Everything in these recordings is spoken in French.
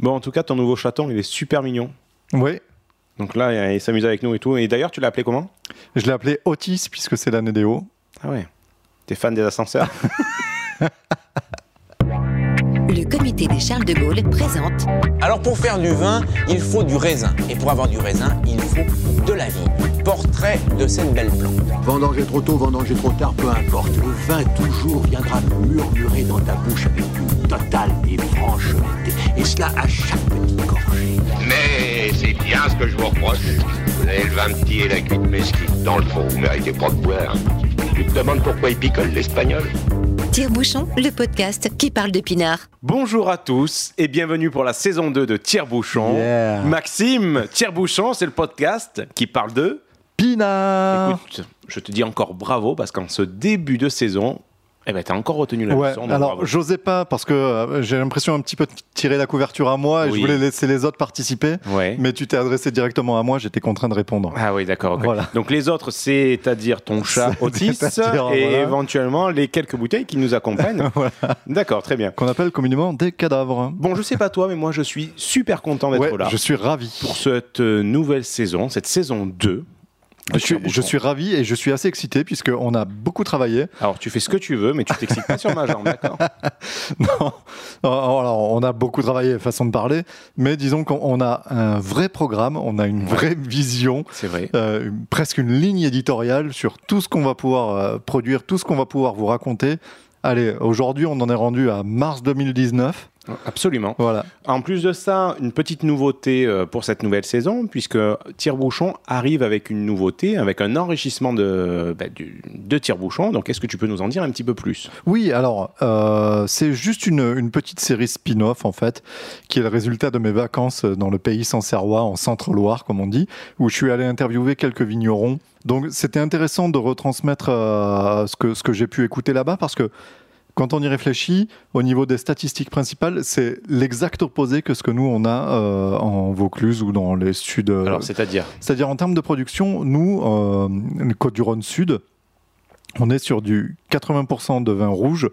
Bon, en tout cas, ton nouveau chaton, il est super mignon. Oui, Donc là, il s'amuse avec nous et tout. Et d'ailleurs, tu l'as appelé comment? Je l'ai appelé Otis puisque c'est l'année des hauts. Ah ouais. T'es fan des ascenseurs? comité des Charles de Gaulle présente Alors pour faire du vin, il faut du raisin. Et pour avoir du raisin, il faut de la vie. Portrait de cette belle plante. Vendanger trop tôt, vendanger trop tard, peu importe. Le vin toujours viendra murmurer dans ta bouche avec une totale et franche honnêteté. Et cela à chaque petite gorgée. Mais c'est bien ce que je vous reproche. Vous avez le vin petit et la cuite mesquite. Dans le fond, vous méritez pas de boire. Tu te demandes pourquoi il picole l'espagnol? Tire-Bouchon, le podcast qui parle de pinard. Bonjour à tous et bienvenue pour la saison 2 de Tire-Bouchon. Yeah. Maxime, Tire-Bouchon, c'est le podcast qui parle de... Pinard Écoute, je te dis encore bravo parce qu'en ce début de saison, eh ben, t'as encore retenu la Ouais, leçon. donc alors j'osais pas parce que euh, j'ai l'impression un petit peu de tirer la couverture à moi et Oui. je voulais laisser les autres participer. Ouais. Mais tu t'es adressé directement à moi, j'étais contraint de répondre. Ah oui, d'accord. Voilà. Donc les autres, c'est-à-dire ton chat Otis et voilà. éventuellement les quelques bouteilles qui nous accompagnent. Voilà. D'accord, très bien. Qu'on appelle communément des cadavres. Bon, je sais pas toi, mais moi je suis super content d'être Ouais, là je suis ravi. pour cette euh, nouvelle saison, cette saison 2. Je suis, Tire-Bouchon. je suis ravi et je suis assez excité puisqu'on a beaucoup travaillé. Alors tu fais ce que tu veux, mais tu t'excites pas sur ma jambe, d'accord? Non, alors on a beaucoup travaillé, façon de parler, mais disons qu'on on a un vrai programme, on a une vraie vision, C'est vrai. euh, presque une ligne éditoriale sur tout ce qu'on va pouvoir euh, produire, tout ce qu'on va pouvoir vous raconter. Allez, aujourd'hui on en est rendu à mars 2019. Absolument. Voilà. En plus de ça, une petite nouveauté euh, pour cette nouvelle saison, puisque Tire-Bouchon arrive avec une nouveauté, avec un enrichissement de, bah, du- de Tire-Bouchon. Donc, est-ce que tu peux nous en dire un petit peu plus? Oui, alors euh, c'est juste une, une petite série spin-off en fait, qui est le résultat de mes vacances dans le pays sancerrois, en Centre-Loire comme on dit, où je suis allé interviewer quelques vignerons. Donc c'était intéressant de retransmettre euh, ce que, ce que j'ai pu écouter là-bas parce que quand on y réfléchit, au niveau des statistiques principales, c'est l'exact opposé que ce que nous on a euh, en Vaucluse ou dans les sud. euh, Alors, c'est-à-dire c'est-à-dire en termes de production, nous, euh, le Côte du Rhône Sud, on est sur du 80% de vin rouge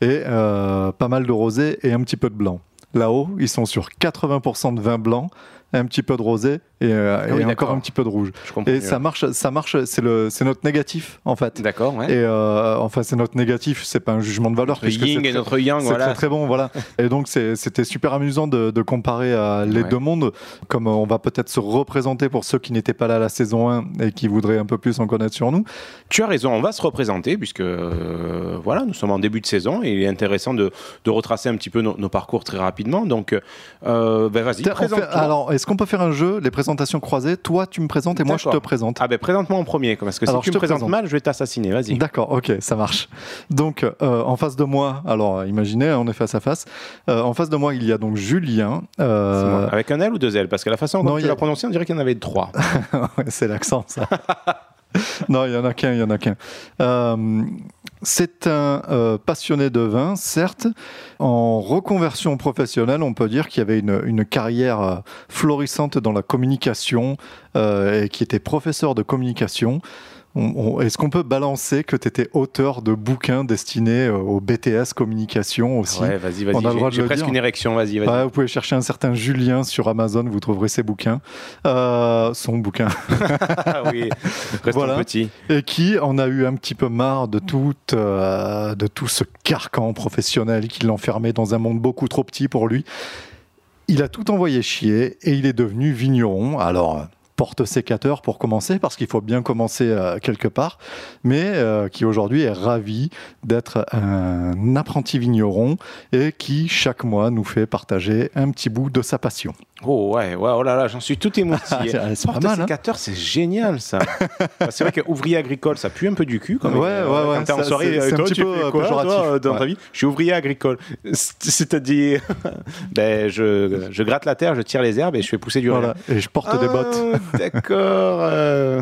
et euh, pas mal de rosé et un petit peu de blanc. Là-haut, ils sont sur 80% de vin blanc, un petit peu de rosé et, euh, Ah et oui, encore un petit peu de rouge. Je. Et ça marche, ça marche. C'est le, c'est notre négatif en fait. D'accord, ouais. Et euh, enfin, c'est notre négatif. C'est pas un jugement de valeur. Notre yin et très- notre yang, c'est voilà. très très bon, voilà. Et donc c'était super amusant de, de comparer euh, les Ouais. deux mondes, comme euh, on va peut-être se représenter pour ceux qui n'étaient pas là la saison 1 et qui voudraient un peu plus en connaître sur nous. Tu as raison, on va se représenter puisque euh, voilà, nous sommes en début de saison et il est intéressant de, de retracer un petit peu nos, nos parcours très rapidement. Donc, ben vas-y, on fait- alors, est-ce qu'on peut faire un jeu, les présentations croisées Toi, tu me présentes et moi, je te présente. Ah ben présente-moi en premier, parce que Alors, si tu je me te présentes présente. mal, je vais t'assassiner. Vas-y. D'accord, ok, ça marche. Donc, euh, en face de moi, alors euh, imaginez, on est face à face. Euh, en face de moi, il y a donc Julien. Euh. Avec un L ou deux L? Parce que la façon dont il tu a- l'as prononcé, on dirait qu'il y en avait trois. C'est l'accent, ça. non, il y en a qu'un, il y en a qu'un. Euh, c'est un euh, passionné de vin, certes. En reconversion professionnelle, on peut dire qu'il avait une, carrière euh, florissante dans la communication et qui était professeur de communication. Est-ce qu'on peut balancer que tu étais auteur de bouquins destinés euh, au BTS communication aussi? Ouais, vas-y, vas-y. On a le droit de le presque dire. une érection, vas-y, vas-y. Ouais, vous pouvez chercher un certain Julien sur Amazon, vous trouverez ses bouquins. Euh, son bouquin. Ah oui, restons Voilà. petits. et qui en a eu un petit peu marre de tout, euh, de tout ce carcan professionnel qui l'enfermait dans un monde beaucoup trop petit pour lui? Il a tout envoyé chier et il est devenu vigneron. Alors, euh, porte sécateur pour commencer, parce qu'il faut bien commencer euh, quelque part, mais euh, qui aujourd'hui est ravi d'être un apprenti vigneron et qui chaque mois nous fait partager un petit bout de sa passion. Oh ouais, ouais, oh là là, j'en suis tout émoustillé. C'est- c'est pas mal, hein. sécateur, c'est génial ça. Bah, c'est vrai que ouvrier agricole, ça pue un peu du cul. Quand même. Ouais, ouais, ouais, Quand t'es en soirée, c'est- euh, un toi, petit tu peu, quoi, toi, dans ta vie? Je suis ouvrier agricole. C'est- C'est-à-dire, ben, je, je gratte la terre, je tire les herbes et je fais pousser du Voilà, et je porte des Ah, bottes. D'accord. euh,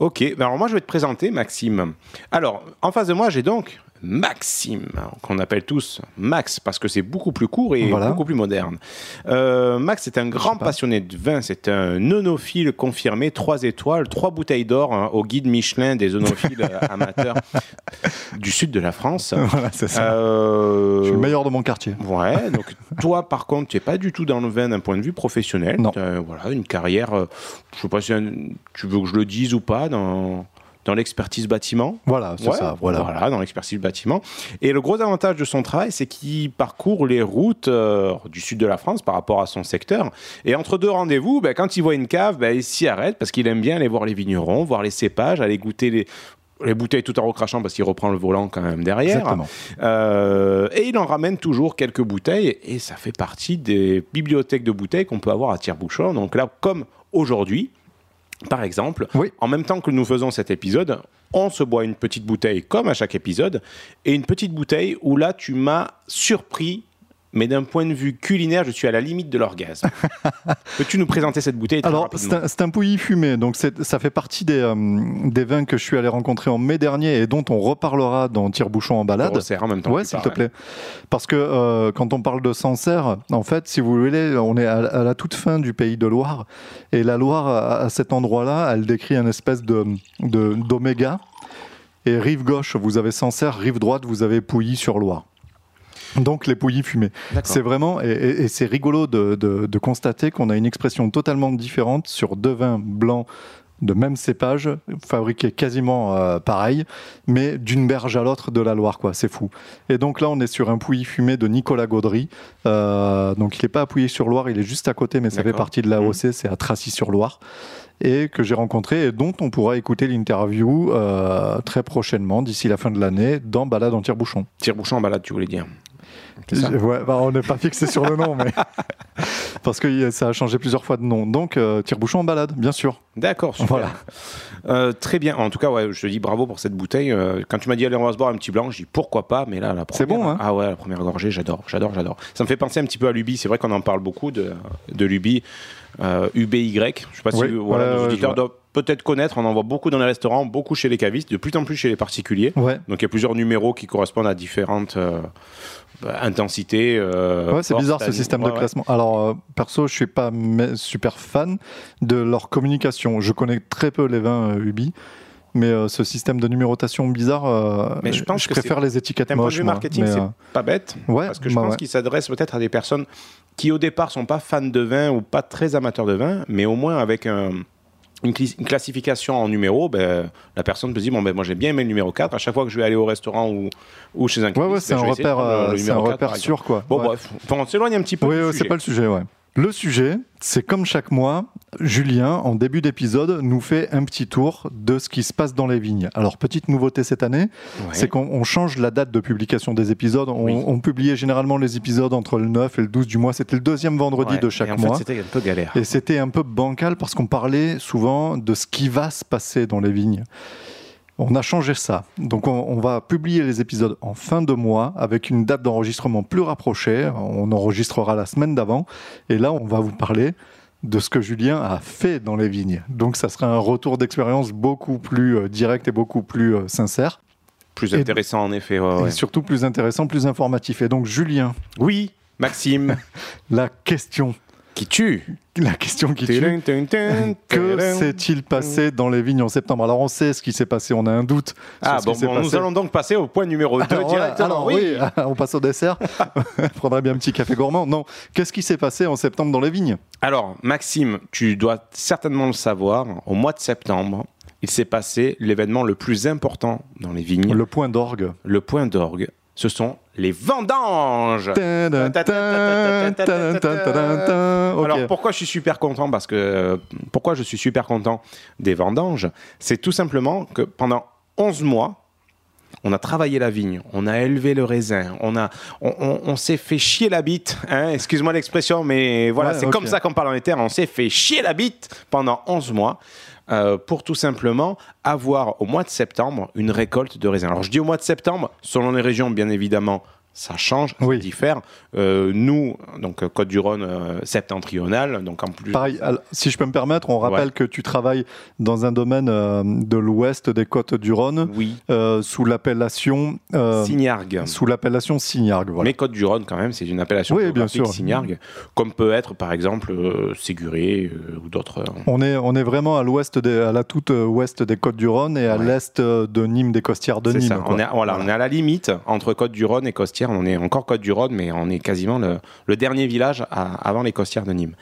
Ok, ben alors moi je vais te présenter Maxime. Alors, en face de moi, j'ai donc Maxime, qu'on appelle tous Max, parce que c'est beaucoup plus court et Voilà. beaucoup plus moderne. Euh, Max est un grand pas. passionné de vin, c'est un onophile confirmé, 3 étoiles, 3 bouteilles d'or hein, au guide Michelin des onophiles euh, amateurs du sud de la France. Voilà, c'est ça. Euh, Je suis le meilleur de mon quartier. Ouais, donc toi par contre, tu n'es pas du tout dans le vin d'un point de vue professionnel. Non. T'as, voilà, une carrière, euh, je sais pas si un- tu veux que je le dise ou pas, dans, dans l'expertise bâtiment. Voilà, c'est Ouais, ça. Voilà. dans l'expertise bâtiment. Et le gros avantage de son travail, c'est qu'il parcourt les routes euh, du sud de la France par rapport à son secteur. Et entre deux rendez-vous, ben, quand il voit une cave, ben, il s'y arrête parce qu'il aime bien aller voir les vignerons, voir les cépages, aller goûter les, les bouteilles tout en recrachant parce qu'il reprend le volant quand même derrière. Euh, et il en ramène toujours quelques bouteilles et ça fait partie des bibliothèques de bouteilles qu'on peut avoir à tire-bouchon. Donc là, comme aujourd'hui, par exemple, Oui. en même temps que nous faisons cet épisode, on se boit une petite bouteille comme à chaque épisode et une petite bouteille où là, tu m'as surpris. Mais d'un point de vue culinaire, je suis à la limite de l'orgasme. Peux-tu nous présenter cette bouteille très Alors, c'est un, un pouilly fumé, donc ça fait partie des, euh, des vins que je suis allé rencontrer en mai dernier et dont on reparlera dans Tire-Bouchon en balade. resserre en même temps. Ouais, s'il te plaît. Parce que euh, quand on parle de Sancerre, en fait, si vous voulez, on est à, à la toute fin du pays de Loire. Et la Loire, à, à cet endroit-là, elle décrit un espèce de de- d'oméga. et rive gauche, vous avez Sancerre, rive droite, vous avez Pouilly sur Loire. Donc les pouilly fumés. C'est vraiment, et, c'est rigolo de, de- de constater qu'on a une expression totalement différente sur deux vins blancs de même cépage, fabriqués quasiment euh, pareil, mais d'une berge à l'autre de la Loire, quoi. C'est fou. Et donc là, on est sur un pouilly fumé de Nicolas Gaudry. Euh, donc il n'est pas appuyé sur Loire, il est juste à côté, mais ça fait partie de l'AOC, c'est à Tracy-sur-Loire. Et que j'ai rencontré et dont on pourra écouter l'interview euh, très prochainement, d'ici la fin de l'année, dans Balade en tire-bouchon. Tire-bouchon en balade, tu voulais dire. C'est ça Ouais, bah, on n'est pas fixé sur le nom, mais parce que ça a changé plusieurs fois de nom. Donc, euh, tire-bouchon en balade, bien sûr. D'accord, super. Voilà. Euh, très bien. En tout cas, ouais, je te dis bravo pour cette bouteille. Euh, quand tu m'as dit allez, on va se boire un petit blanc, je dis pourquoi pas. Mais là, la première. C'est bon, hein Ah ouais, la première gorgée, j'adore, j'adore, j'adore. Ça me fait penser un petit peu à l'Ubi. C'est vrai qu'on en parle beaucoup de, de l'Ubi. Euh, UBY. Je sais pas si Oui, voilà, nos auditeurs doivent peut-être connaître. On en voit beaucoup dans les restaurants, beaucoup chez les cavistes, de plus en plus chez les particuliers. Ouais. Donc il y a plusieurs numéros qui correspondent à différentes bah, intensités. euh, Ouais, c'est bizarre ce système Ouais, de ouais. classement. Alors, euh, perso, je suis pas super fan de leur communication. Je connais très peu les vins euh, Ubi. Mais ce système de numérotation bizarre, Mais je pense que préfère les étiquettes D'un point de moches. vue moi. marketing, c'est pas bête. ouais, Parce que je bah pense ouais. qu'il s'adresse peut-être à des personnes qui au départ sont pas fans de vin ou pas très amateurs de vin, mais au moins avec un- une, classification en numéro, ben, la personne peut se dire bon ben moi j'ai bien aimé le numéro 4. À chaque fois que je vais aller au restaurant ou, ou chez un Ouais, caviste, ouais, c'est ben, un repère, euh, c'est un 4, repère sûr, quoi. Bon Ouais. bref, on s'éloigne un petit peu. Oui, ouais, c'est pas le sujet, ouais. Le sujet, c'est comme chaque mois, Julien, en début d'épisode, nous fait un petit tour de ce qui se passe dans les vignes. Alors, petite nouveauté cette année, Ouais. c'est qu'on on change la date de publication des épisodes. On, Oui. on publiait généralement les épisodes entre le 9 et le 12 du mois. C'était le deuxième vendredi Ouais. de Et chaque en fait, mois. c'était un peu galère. Et c'était un peu bancal parce qu'on parlait souvent de ce qui va se passer dans les vignes. On a changé ça. Donc on, on va publier les épisodes en fin de mois avec une date d'enregistrement plus rapprochée. On enregistrera la semaine d'avant. Et là, on va vous parler de ce que Julien a fait dans les vignes. Donc ça sera un retour d'expérience beaucoup plus euh, direct et beaucoup plus euh, sincère. Plus Et- intéressant en effet. ouais, ouais. Et surtout plus intéressant, plus informatif. Et donc Julien, Oui, Maxime, la question, qui tue. la question qui tue. Que s'est-il passé dans les vignes en septembre Alors on sait ce qui s'est passé, on a un doute. Ah bon, bon, nous allons donc passer au point numéro 2 Alors, directement. alors, oui, on passe au dessert. on prendrait bien un petit café gourmand. Non, qu'est-ce qui s'est passé en septembre dans les vignes? Alors, Maxime, tu dois certainement le savoir, au mois de septembre, il s'est passé l'événement le plus important dans les vignes, le, Le point d'orgue. point d'orgue. Ce sont les vendanges. Alors pourquoi je suis super content Parce que euh, pourquoi je suis super content des vendanges C'est tout simplement que pendant 11 mois, on a travaillé la vigne, on a élevé le raisin, on, a, on, on- on s'est fait chier la bite. hein, Excuse-moi l'expression, mais voilà, Ouais, c'est comme ça qu'on parle en terres. On s'est fait chier la bite pendant 11 mois. Euh, pour tout simplement avoir au mois de septembre une récolte de raisin. Alors je dis au mois de septembre, selon les régions bien évidemment, ça change, Oui. ça diffère. Euh, nous, donc euh, Côte-du-Rhône euh, septentrional, donc en plus. Pareil, si je peux me permettre, on rappelle que tu travailles dans un domaine euh, de l'ouest des côtes du Rhône, Oui, euh, sous l'appellation Signargues. sous l'appellation Signargues. Voilà. Mais Côte-du-Rhône, quand même, c'est une appellation Oui, bien sûr. Comme peut être, par exemple, Séguré ou d'autres. On est, on est vraiment à l'ouest, à la toute ouest des côtes du Rhône et à Ouais. l'est de Nîmes, des costières de Nîmes. ça. On est, voilà, on est à la limite entre Côte-du-Rhône et Costières. On est encore Côte-du-Rhône, mais on est quasiment le, le dernier village à- avant les Costières de Nîmes.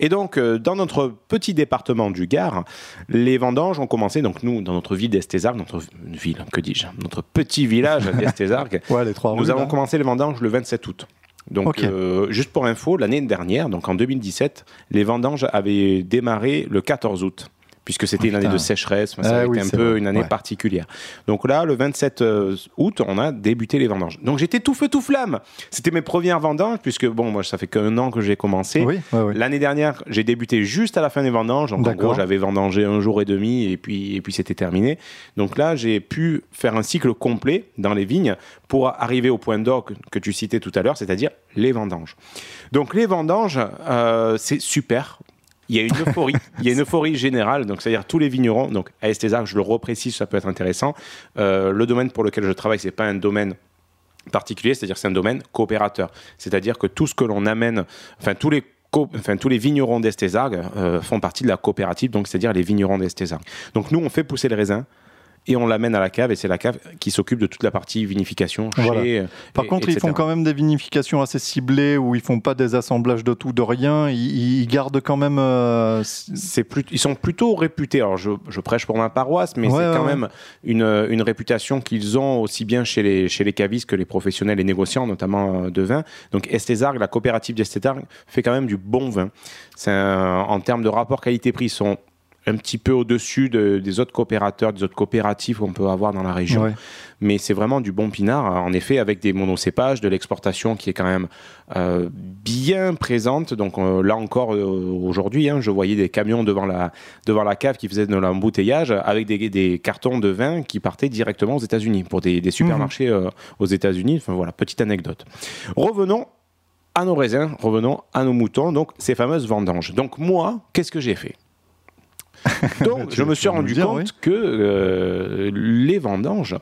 Et donc, euh, dans notre petit département du Gard, les vendanges ont commencé. Donc, nous, dans notre ville d'Estézargues, notre ville, que dis-je, notre petit village d'Estézargues, Ouais, nous avons là. commencé les vendanges le 27 août. Donc, euh, juste pour info, l'année dernière, donc en 2017, les vendanges avaient démarré le 14 août. Puisque c'était une année de sécheresse, enfin, ça Ah a oui, été un peu vrai. une année Ouais. particulière. Donc là, le 27 euh, août, on a débuté les vendanges. Donc j'étais tout feu tout flamme. C'était mes premières vendanges, puisque bon, moi ça fait qu'un an que j'ai commencé. Oui, ouais, ouais. L'année dernière, j'ai débuté juste à la fin des vendanges. Donc en gros, j'avais vendangé un jour et demi et puis, et puis c'était terminé. Donc là, j'ai pu faire un cycle complet dans les vignes pour arriver au point d'or que, que tu citais tout à l'heure, c'est-à-dire les vendanges. Donc les vendanges, euh, c'est super. Il y a une euphorie, il y a une euphorie générale, donc c'est-à-dire tous les vignerons. Donc à je le reprécise, ça peut être intéressant. Euh, le domaine pour lequel je travaille, c'est pas un domaine particulier, c'est-à-dire c'est un domaine coopérateur. C'est-à-dire que tout ce que l'on amène, enfin tous les Enfin, tous les vignerons d'Estézargues euh, font partie de la coopérative, donc c'est-à-dire les vignerons d'Estézargues. Donc nous, on fait pousser le raisin et on l'amène à la cave, et c'est la cave qui s'occupe de toute la partie vinification. Chez, Par et- contre, ils font quand même des vinifications assez ciblées où ils font pas des assemblages de tout, de rien. Ils, ils gardent quand même. euh, c'est plus, ils sont plutôt réputés. Alors, je, je prêche pour ma paroisse, mais Ouais, c'est ouais, quand ouais. même une, une réputation qu'ils ont aussi bien chez les, chez les cavistes que les professionnels et négociants, notamment euh, de vin. Donc, Estézargues, la coopérative d'Estézargues, fait quand même du bon vin. Un- en termes de rapport qualité-prix, ils sont un petit peu au-dessus de- des autres coopérateurs, des autres coopératives qu'on peut avoir dans la région. Ouais. Mais c'est vraiment du bon pinard, en effet, avec des monocépages, de l'exportation qui est quand même euh, bien présente. Donc euh, là encore, euh, aujourd'hui, hein, je voyais des camions devant la, devant la cave qui faisaient de l'embouteillage avec des, des cartons de vin qui partaient directement aux États-Unis, pour des, des supermarchés euh, aux États-Unis. Enfin voilà, petite anecdote. Revenons à nos raisins, revenons à nos moutons, donc ces fameuses vendanges. Donc moi, qu'est-ce que j'ai fait? Donc, je me suis rendu dire, compte oui. que euh, les vendanges,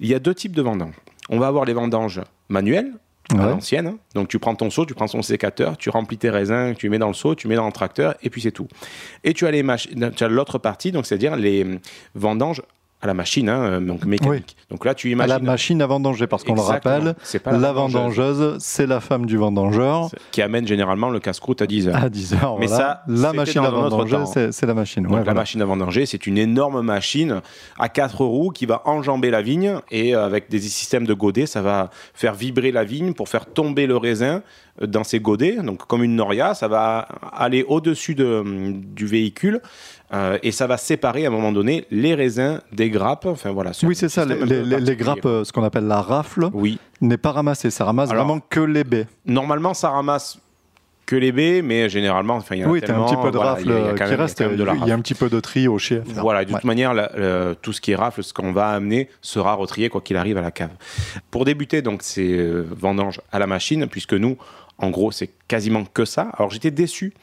il y a deux types de vendanges. On va avoir les vendanges manuelles, à Ouais. l'ancienne. hein. Donc, tu prends ton seau, tu prends ton sécateur, tu remplis tes raisins, tu mets dans le seau, tu mets dans le tracteur, et puis c'est tout. Et tu as l'autre partie, donc c'est-à-dire les hum, vendanges à la machine, hein, donc mécanique. Donc là, tu à imagines la machine à vendanger, parce qu'on le rappelle, C'est pas la, la vendangeuse, c'est la femme du vendangeur qui amène généralement le casse-croûte à 10 heures. à 10 heures. Mais voilà. ça, la machine à vendanger, c'est la machine. Donc ouais, la voilà. machine à vendanger, c'est une énorme machine à quatre roues qui va enjamber la vigne et euh, avec des systèmes de godets, ça va faire vibrer la vigne pour faire tomber le raisin euh, dans ces godets. Donc comme une noria, ça va aller au-dessus de, hum, du véhicule euh, et ça va séparer à un moment donné les raisins des grappes. Enfin voilà. Oui, c'est ça. Les, grappes, euh, ce qu'on appelle la rafle, Oui. n'est pas ramassée. Ça ramasse Alors- vraiment que les baies. Normalement, ça ramasse que les baies, mais généralement, enfin, il y a Oui, un petit peu de voilà, rafle il y a- il y a euh, qui même- reste. Il y a un petit peu de tri au chef. Voilà, de Ouais. toute manière, la- tout ce qui est rafle, ce qu'on va amener, sera retrié quoi qu'il arrive à la cave. Pour débuter donc ces euh, vendanges à la machine, puisque nous, en gros, c'est quasiment que ça. Alors j'étais déçu.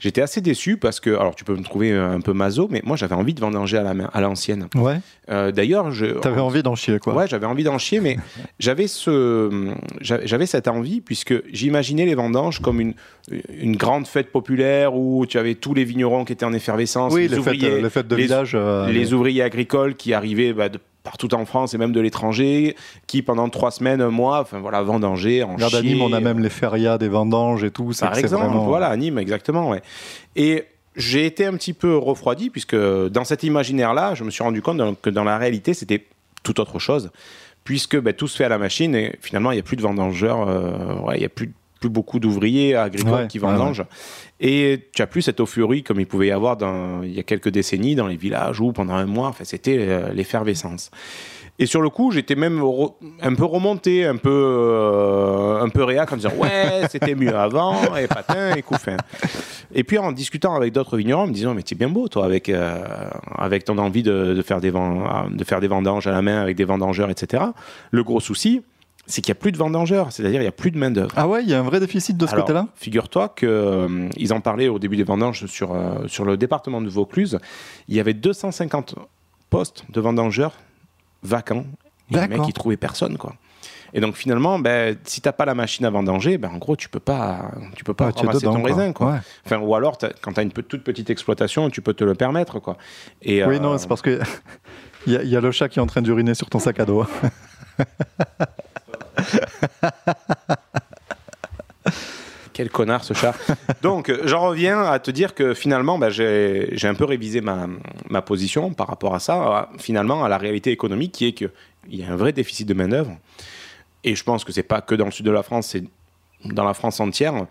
J'étais assez déçu parce que, alors tu peux me trouver un peu maso, mais moi j'avais envie de vendanger à la main, à l'ancienne. Ouais. Euh, D'ailleurs, je. T'avais envie d'en chier, quoi. Ouais, j'avais envie d'en chier, mais j'avais ce, j'avais cette envie puisque j'imaginais les vendanges comme une, une grande fête populaire où tu avais tous les vignerons qui étaient en effervescence, Oui, les, ouvriers, euh, les fêtes de les- village. euh, les ouvriers agricoles qui arrivaient bah, de partout en France et même de l'étranger, qui pendant trois semaines, un mois, enfin voilà, vendanger, en Regarde à Nîmes, on a même les férias des vendanges et tout. par exemple, vraiment- voilà, à Nîmes, exactement, ouais. Et j'ai été un petit peu refroidi, puisque dans cet imaginaire-là, je me suis rendu compte que dans la réalité, c'était tout autre chose, puisque ben, tout se fait à la machine, et finalement, il n'y a plus de vendangeurs, euh, ouais, il n'y a plus, plus beaucoup d'ouvriers agricoles Ouais, qui ouais, vendangent. Et tu as plus cette euphorie comme il pouvait y avoir dans, il y a quelques décennies dans les villages où pendant un mois, enfin, c'était euh, l'effervescence. Et sur le coup, j'étais même un peu remonté, un peu, euh, un peu réac en disant ouais, c'était mieux avant, et patin, et couffin. Et puis en discutant avec d'autres vignerons, me disant mais t'es bien beau toi avec euh, avec ton envie de, de faire des ven- de faire des vendanges à la main avec des vendangeurs, etc. Le gros souci, c'est qu'il n'y a plus de vendangeurs, c'est-à-dire il n'y a plus de main-d'œuvre. Ah ouais, il y a un vrai déficit de ce côté-là? Figure-toi qu'ils en parlaient au début des vendanges sur, euh, sur le département de Vaucluse. Il y avait 250 postes de vendangeurs vacants. Et les mecs, ils trouvaient personne, quoi. Et donc finalement, ben, si t'as pas la machine à vendanger, ben, en gros, tu peux pas, tu peux pas Ouais, es ramasser dedans, ton quoi. raisin, quoi. Ouais. Enfin, ou alors, quand tu as une toute petite exploitation, tu peux te le permettre, quoi. Et, Oui, euh, non, c'est parce que il y, y a le chat qui est en train d'uriner sur ton sac à dos. Quel connard ce chat. Donc, j'en reviens à te dire que finalement, bah, j'ai un peu révisé ma, position par rapport à ça, finalement, à la réalité économique qui est qu'il y a un vrai déficit de main-d'œuvre. Et je pense que c'est pas que dans le sud de la France, c'est dans la France entière.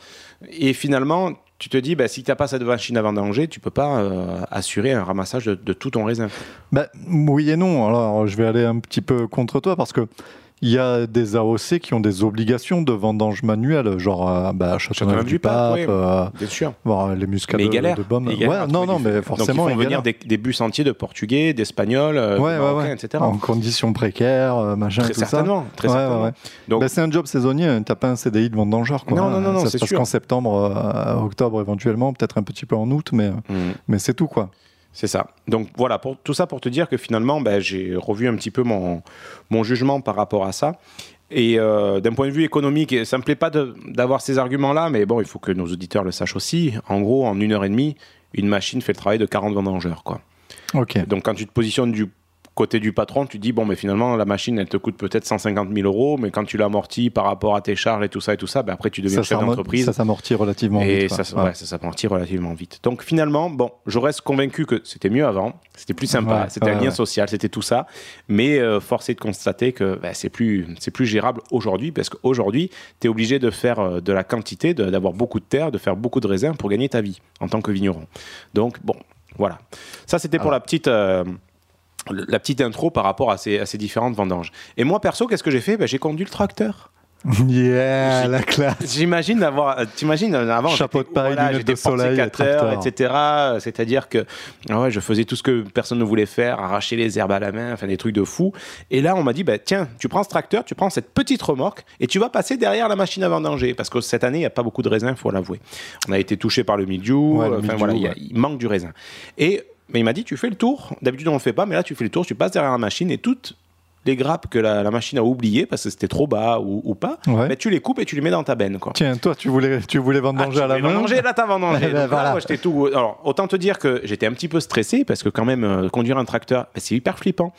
Et finalement, tu te dis, bah, si tu n'as pas cette machine à vendanger, tu peux pas euh, assurer un ramassage de, tout ton raisin. Ben, oui et non. Alors, je vais aller un petit peu contre toi parce que il y a des AOC qui ont des obligations de vendange manuelle, genre euh, bah, Châteauneuf du Pape, euh, voir les muscats Mais de, Baume. Non, non, mais forcément, Donc, ils font venir des, bus entiers de Portugais, d'Espagnols, euh, etc. En conditions précaires, euh, machin, Très certainement. Très certainement. Ben, c'est un job saisonnier, hein. t'as pas un CDI de vendangeur. Quoi. Non, non, non, non, Ça c'est se passe qu'en septembre, euh, octobre éventuellement, peut-être un petit peu en août, mais, hmm. mais c'est tout quoi. C'est ça. Donc voilà, pour, tout ça pour te dire que finalement, ben, j'ai revu un petit peu mon, mon jugement par rapport à ça. Et euh, d'un point de vue économique, ça me plaît pas d'avoir ces arguments-là, mais bon, il faut que nos auditeurs le sachent aussi. En gros, en une heure et demie, une machine fait le travail de 40 vendangeurs. Quoi. Ok. Donc quand tu te positionnes du côté du patron, tu dis, bon, mais finalement, la machine, elle te coûte peut-être 150 000 euros, mais quand tu l'amortis par rapport à tes charges et tout ça et tout ça, ben, après, tu deviens chef d'entreprise. Ça s'amortit relativement Et vite. ça, Ouais. ouais, ça s'amortit relativement vite. Donc finalement, bon, je reste convaincu que c'était mieux avant, c'était plus sympa, Ouais, c'était un lien social, c'était tout ça. Mais euh, force est de constater que bah, c'est plus, plus gérable aujourd'hui parce qu'aujourd'hui, tu es obligé de faire euh, de la quantité, d'avoir beaucoup de terre, de faire beaucoup de raisins pour gagner ta vie en tant que vigneron. Donc bon, voilà. Ça, c'était pour la petite. euh, la petite intro par rapport à ces, à ces différentes vendanges. Et moi, perso, qu'est-ce que j'ai fait? Ben, J'ai conduit le tracteur. Yeah, la classe. J'imagine d'avoir, euh, t'imagines euh, avant, Chapeau de paille, lunettes j'étais de soleil, tracteur. etc. C'est-à-dire que ah ouais, je faisais tout ce que personne ne voulait faire, arracher les herbes à la main, enfin des trucs de fou. Et là, on m'a dit, bah, tiens, tu prends ce tracteur, tu prends cette petite remorque et tu vas passer derrière la machine à vendanger. Parce que cette année, il n'y a pas beaucoup de raisins, il faut l'avouer. On a été touché par le mildiou, Ouais, le enfin mildiou, voilà, il y a- ouais. il manque du raisin. Et mais il m'a dit, tu fais le tour. D'habitude, on le fait pas, mais là, tu fais le tour, tu passes derrière la machine et toutes les grappes que la, la machine a oubliées parce que c'était trop bas ou, ou pas, Ouais. bah, tu les coupes et tu les mets dans ta benne. Quoi. Tiens, toi, tu voulais, tu voulais vendanger Ah, à la tu voulais main. vendanger, là, t'as vendangé. Eh ben, Donc là, voilà. moi, j'étais tout. Alors, autant te dire que j'étais un petit peu stressé parce que, quand même, euh, conduire un tracteur, bah, c'est hyper flippant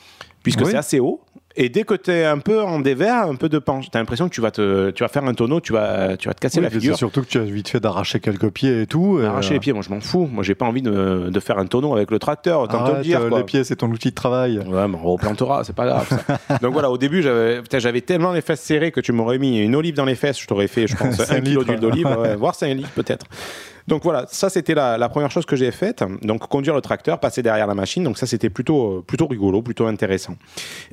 puisque Oui. c'est assez haut. Et dès que tu es un peu en dévers, un peu de penche, tu as l'impression que tu vas, te, tu vas faire un tonneau, tu vas, tu vas te casser Oui, la figure. C'est surtout que tu as vite fait d'arracher quelques pieds et tout. et, Arracher euh, les pieds, moi je m'en fous. Moi j'ai pas envie de, de faire un tonneau avec le tracteur, autant te le dire. euh, quoi. les pieds, c'est ton outil de travail. Ouais, mais on replantera, c'est pas grave. ça. Donc voilà, au début, j'avais tellement les fesses serrées que tu m'aurais mis une olive dans les fesses, je t'aurais fait, je pense, un kilo d'huile d'olive, ouais, voire 5 litres peut-être. Donc voilà, ça c'était la, la première chose que j'ai faite. Donc conduire le tracteur, passer derrière la machine. Donc ça c'était plutôt, euh, plutôt rigolo, plutôt intéressant.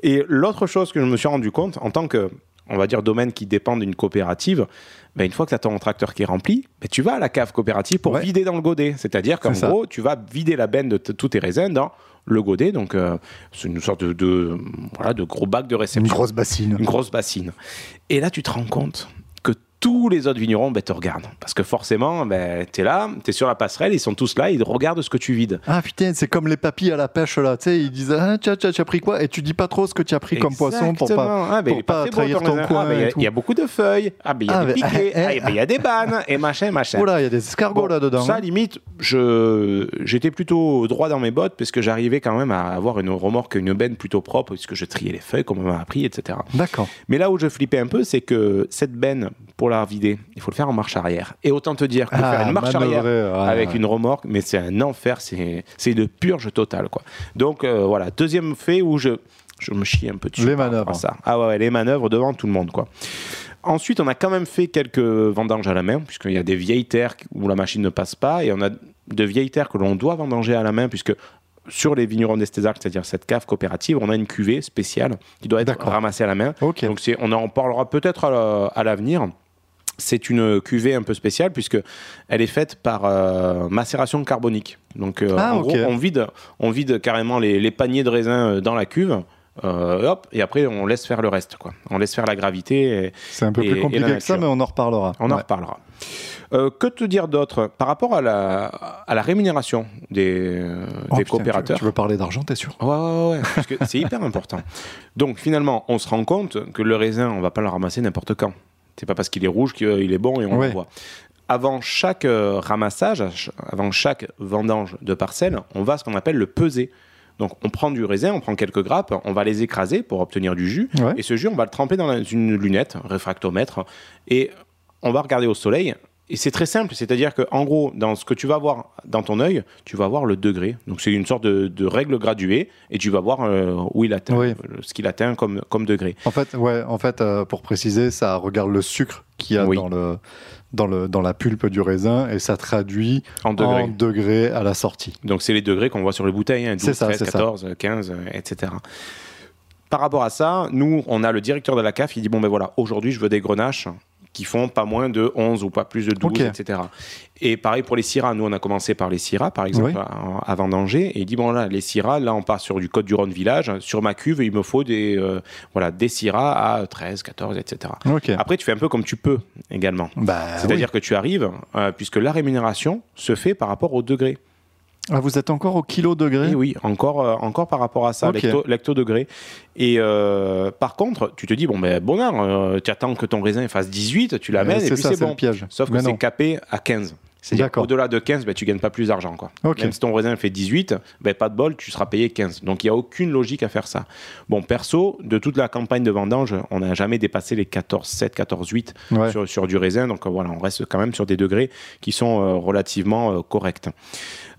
Et l'autre chose que je me suis rendu compte, en tant que, on va dire, domaine qui dépend d'une coopérative, ben, une fois que tu as ton tracteur qui est rempli, ben, tu vas à la cave coopérative pour Ouais. vider dans le godet. C'est-à-dire qu'en ça. gros, tu vas vider la benne de tous tes raisins dans le godet. Donc euh, c'est une sorte de, de, voilà, de gros bac de réception Une grosse bassine. une grosse bassine. Et là, tu te rends compte tous les autres vignerons ben, te regardent. Parce que forcément, ben, tu es là, tu es sur la passerelle, ils sont tous là, ils regardent ce que tu vides. Ah putain, c'est comme les papis à la pêche là, tu sais, ils disent ah tiens, tiens, tu as pris quoi? Et tu dis pas trop ce que tu as pris comme poisson pour pas. Ah, ben, pour pas beau, trahir ton coin Ah, ben, il y a- y, beaucoup de feuilles. Ah, ben, il y a Ah, des piquets. eh, Ah, eh. il y a des bannes et machin, machin. Oh là, il y a des escargots Bon, là-dedans. Ça, hein. limite, je, j'étais plutôt droit dans mes bottes parce que j'arrivais quand même à avoir une remorque, une benne plutôt propre puisque je triais les feuilles comme on m'a appris, etc. D'accord. Mais là où je flippais un peu, c'est que cette benne, pour la vider, il faut le faire en marche arrière. Et autant te dire que Ah, faire une marche arrière ouais, avec ouais. une remorque, mais c'est un enfer, c'est une purge totale. Quoi. Donc euh, voilà, deuxième fait où je, je me chie un peu dessus. Les manœuvres. Ça. Ah ouais, les manœuvres devant tout le monde. quoi. Ensuite, on a quand même fait quelques vendanges à la main, puisqu'il y a des vieilles terres où la machine ne passe pas, et on a de vieilles terres que l'on doit vendanger à la main, puisque sur les vignerons d'Estézac, c'est-à-dire cette cave coopérative, on a une cuvée spéciale qui doit être ramassée à la main. Ok. Donc on en parlera peut-être la- à l'avenir. C'est une cuvée un peu spéciale puisque elle est faite par euh, macération carbonique. Donc euh, Ah, en gros, on vide, on vide carrément les, les paniers de raisins euh, dans la cuve euh, et hop, et après on laisse faire le reste, quoi. On laisse faire la gravité. C'est un peu Et- plus compliqué que ça, mais on en reparlera. on en reparlera. Euh, que te dire d'autre par rapport à la, à la rémunération des, Oh, des putain, coopérateurs? Tu, tu veux parler d'argent, t'es sûr? Ouais, ouais, ouais, parce que c'est hyper important. Donc finalement, on se rend compte que le raisin, on va pas le ramasser n'importe quand. C'est pas parce qu'il est rouge qu'il est bon et on Ouais. l'envoie. Avant chaque euh, ramassage, avant chaque vendange de parcelle, on va à ce qu'on appelle le peser. Donc on prend du raisin, on prend quelques grappes, on va les écraser pour obtenir du jus. Ouais. Et ce jus, on va le tremper dans la- une lunette, un réfractomètre, et on va regarder au soleil. Et c'est très simple, c'est-à-dire que en gros, dans ce que tu vas voir dans ton œil, tu vas voir le degré. Donc c'est une sorte de, de règle graduée, et tu vas voir euh, où il atteint, Oui. euh, ce qu'il atteint comme, comme degré. En fait, ouais, en fait euh, pour préciser, ça regarde le sucre qu'il y a Oui. dans, le, dans, le, dans la pulpe du raisin et ça traduit En degrés. en degrés à la sortie. Donc c'est les degrés qu'on voit sur les bouteilles, hein, 12, C'est ça, 13, c'est ça. 14, 15, euh, etc. Par rapport à ça, nous, on a le directeur de la CAF, il dit, bon ben voilà, aujourd'hui je veux des grenaches qui font pas moins de 11 ou pas plus de 12, Ok. etc. Et pareil pour les syrahs, nous on a commencé par les syrahs, par exemple, Oui. à- avant d'Angers, et il dit, bon là, les syrahs, là on part sur du Côte du Rhône village, sur ma cuve, il me faut des, euh, voilà, des syrahs à 13, 14, etc. Après, tu fais un peu comme tu peux également. Bah, C'est-à-dire que tu arrives, euh, puisque la rémunération se fait par rapport au degré. Ah, vous êtes encore au kilo degré Oui, oui, encore, euh, encore par rapport à ça, Ok. lecto, lecto degré. Et euh, par contre, tu te dis, bon, ben, bonheur, euh, tu attends que ton raisin fasse 18, tu l'amènes et c'est puis c'est bon. le piège. Sauf que c'est capé à 15. C'est-à-dire D'accord. au-delà de 15, ben, tu gagnes pas plus d'argent. quoi. Ok. Même si ton raisin fait 18, ben, pas de bol, tu seras payé 15. Donc il n'y a aucune logique à faire ça. Bon, perso, de toute la campagne de vendange, on n'a jamais dépassé les 14, 7, 14, 8 Ouais. sur, sur du raisin. Donc euh, voilà, on reste quand même sur des degrés qui sont euh, relativement euh, corrects.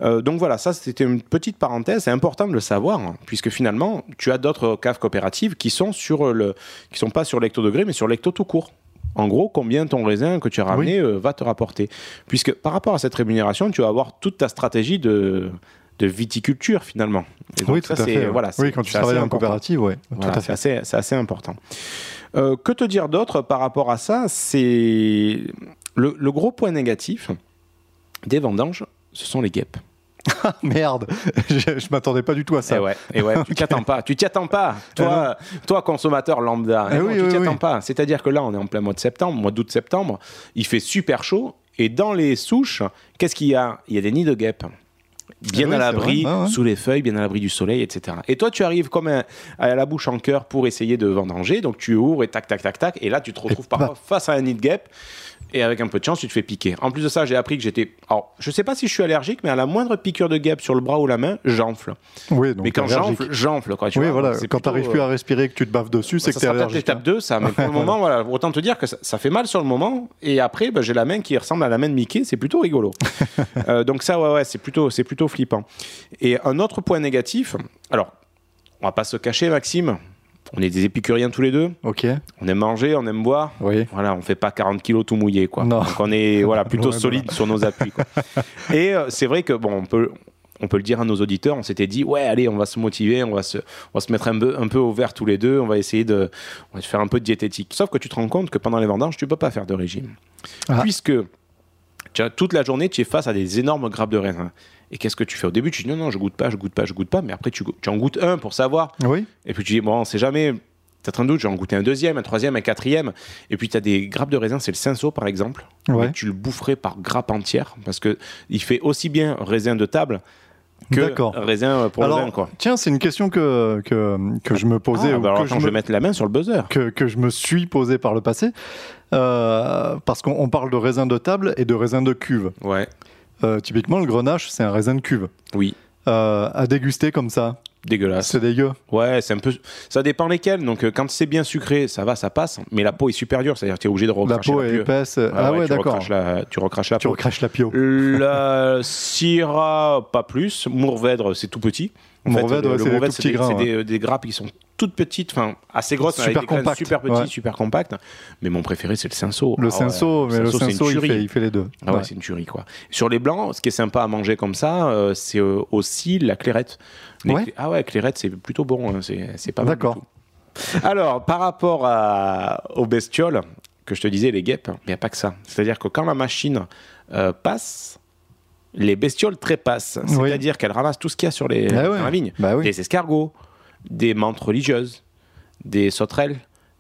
Euh, donc voilà, ça c'était une petite parenthèse. C'est important de le savoir, hein, puisque finalement, tu as d'autres caves coopératives qui sont sur le, qui sont pas sur l'hecto degré, mais sur l'hecto tout court. En gros, combien ton raisin que tu as ramené euh, va te rapporter. Puisque par rapport à cette rémunération, tu vas avoir toute ta stratégie de, de viticulture finalement. Et donc Oui, ça, tout à fait. ouais. Voilà, oui, quand tu travailles en important. coopérative. Voilà, c'est assez, c'est assez important. Euh, que te dire d'autre par rapport à ça? C'est le, le gros point négatif des vendanges, ce sont les guêpes. Merde, je, je m'attendais pas du tout à ça. Eh ouais, eh ouais, tu t'y attends pas, tu t'y attends pas. Toi, toi consommateur lambda, Eh Eh non, oui, tu oui, t'y attends pas. C'est-à-dire que là, on est en plein mois de septembre, mois d'août-septembre, il fait super chaud et dans les souches, qu'est-ce qu'il y a? Il y a des nids de guêpes. Bien Ah à l'abri, ouais, sous les feuilles, bien à l'abri du soleil, etc. Et toi, tu arrives comme un- à la bouche en cœur pour essayer de vendanger, donc tu ouvres et tac, tac, tac, tac, et là, tu te retrouves bah. parfois face à un nid de guêpe, et avec un peu de chance, tu te fais piquer. En plus de ça, j'ai appris que j'étais. Alors, je sais pas si je suis allergique, mais à la moindre piqûre de guêpe sur le bras ou la main, j'enfle. Oui, donc mais quand j'enfle, j'enfle, quoi. Tu oui, vois, voilà, c'est quand plutôt, t'arrives plus à respirer que tu te baves dessus, c'est ça que peut-être allergique. l'étape 2, ça. Mais pour le moment, voilà, autant te dire que ça, ça fait mal sur le moment. Et après, bah, j'ai la main qui ressemble à la main de Mickey. C'est plutôt rigolo. Euh, donc ça, ouais, ouais, c'est plutôt, c'est plutôt flippant. Et un autre point négatif. Alors, on va pas se cacher, Maxime. On est des épicuriens tous les deux. Ok, On aime manger, on aime boire. oui. Voilà, on fait pas 40 kilos tout mouillé, quoi. Non. Donc on est voilà plutôt solide sur nos appuis. quoi. Et euh, c'est vrai que bon, on peut on peut le dire à nos auditeurs, on s'était dit ouais allez on va se motiver, on va se on va se mettre un peu un peu au vert tous les deux, on va essayer de on va faire un peu de diététique. Sauf que tu te rends compte que pendant les vendanges tu peux pas faire de régime, Ah. puisque tu as, toute la journée tu es face à des énormes grappes de raisin. Et qu'est-ce que tu fais au début? Tu dis non non je goûte pas, je goûte pas, je goûte pas, mais après tu, en goûtes un pour savoir Oui, et puis tu dis, bon, on sait jamais, peut-être un doute, j'ai en goûté un deuxième, un troisième, un quatrième. Et puis tu as des grappes de raisin, c'est le cinceau par exemple. Ouais. Tu le boufferais par grappe entière parce que il fait aussi bien raisin de table que raisin pour le vin. Alors, Quoi. tiens, c'est une question que, que, que je me posais Ah, bah alors que, attends, je me, vais mettre la main sur le buzzer. que, que je me suis posé par le passé. Euh, parce qu'on on parle de raisin de table et de raisin de cuve. Ouais, Euh, typiquement, le grenache, c'est un raisin de cuve. oui, Euh, à déguster comme ça, dégueulasse. c'est dégueu. Ouais, c'est un peu. Ça dépend lesquels. Donc euh, quand c'est bien sucré, ça va, ça passe. Mais la peau est super dure, c'est-à-dire que tu es obligé de La recracher peau la est épaisse. ah ouais, d'accord. la- Tu recraches la Tu peau. recraches la pio. La Syrah, pas plus. Mourvèdre, c'est tout petit. En Mourvèdre, ouais, c'est des grains, ouais. des- des grappes qui sont toutes petites, enfin assez grosses, avec Super des graines compact, super ouais. super compacts. Mais mon préféré, c'est le cinceau. Le Ah ouais, mais le cinceau, il fait, il fait les deux. Ah ouais, Ouais. c'est une tuerie quoi. Sur les blancs, ce qui est sympa à manger comme ça, euh, c'est euh, aussi la clairette. Clé- Ah ouais, clairette, c'est plutôt bon. hein, C'est pas mal. D'accord. Alors, par rapport à- aux bestioles, que je te disais, les guêpes, il n'y a pas que ça. C'est-à-dire que quand la machine euh, passe, les bestioles trépassent. Oui. C'est-à-dire qu'elle ramasse tout ce qu'il y a sur les, Ah ouais. la vigne. Bah oui. Les escargots, des menthes religieuses, des sauterelles,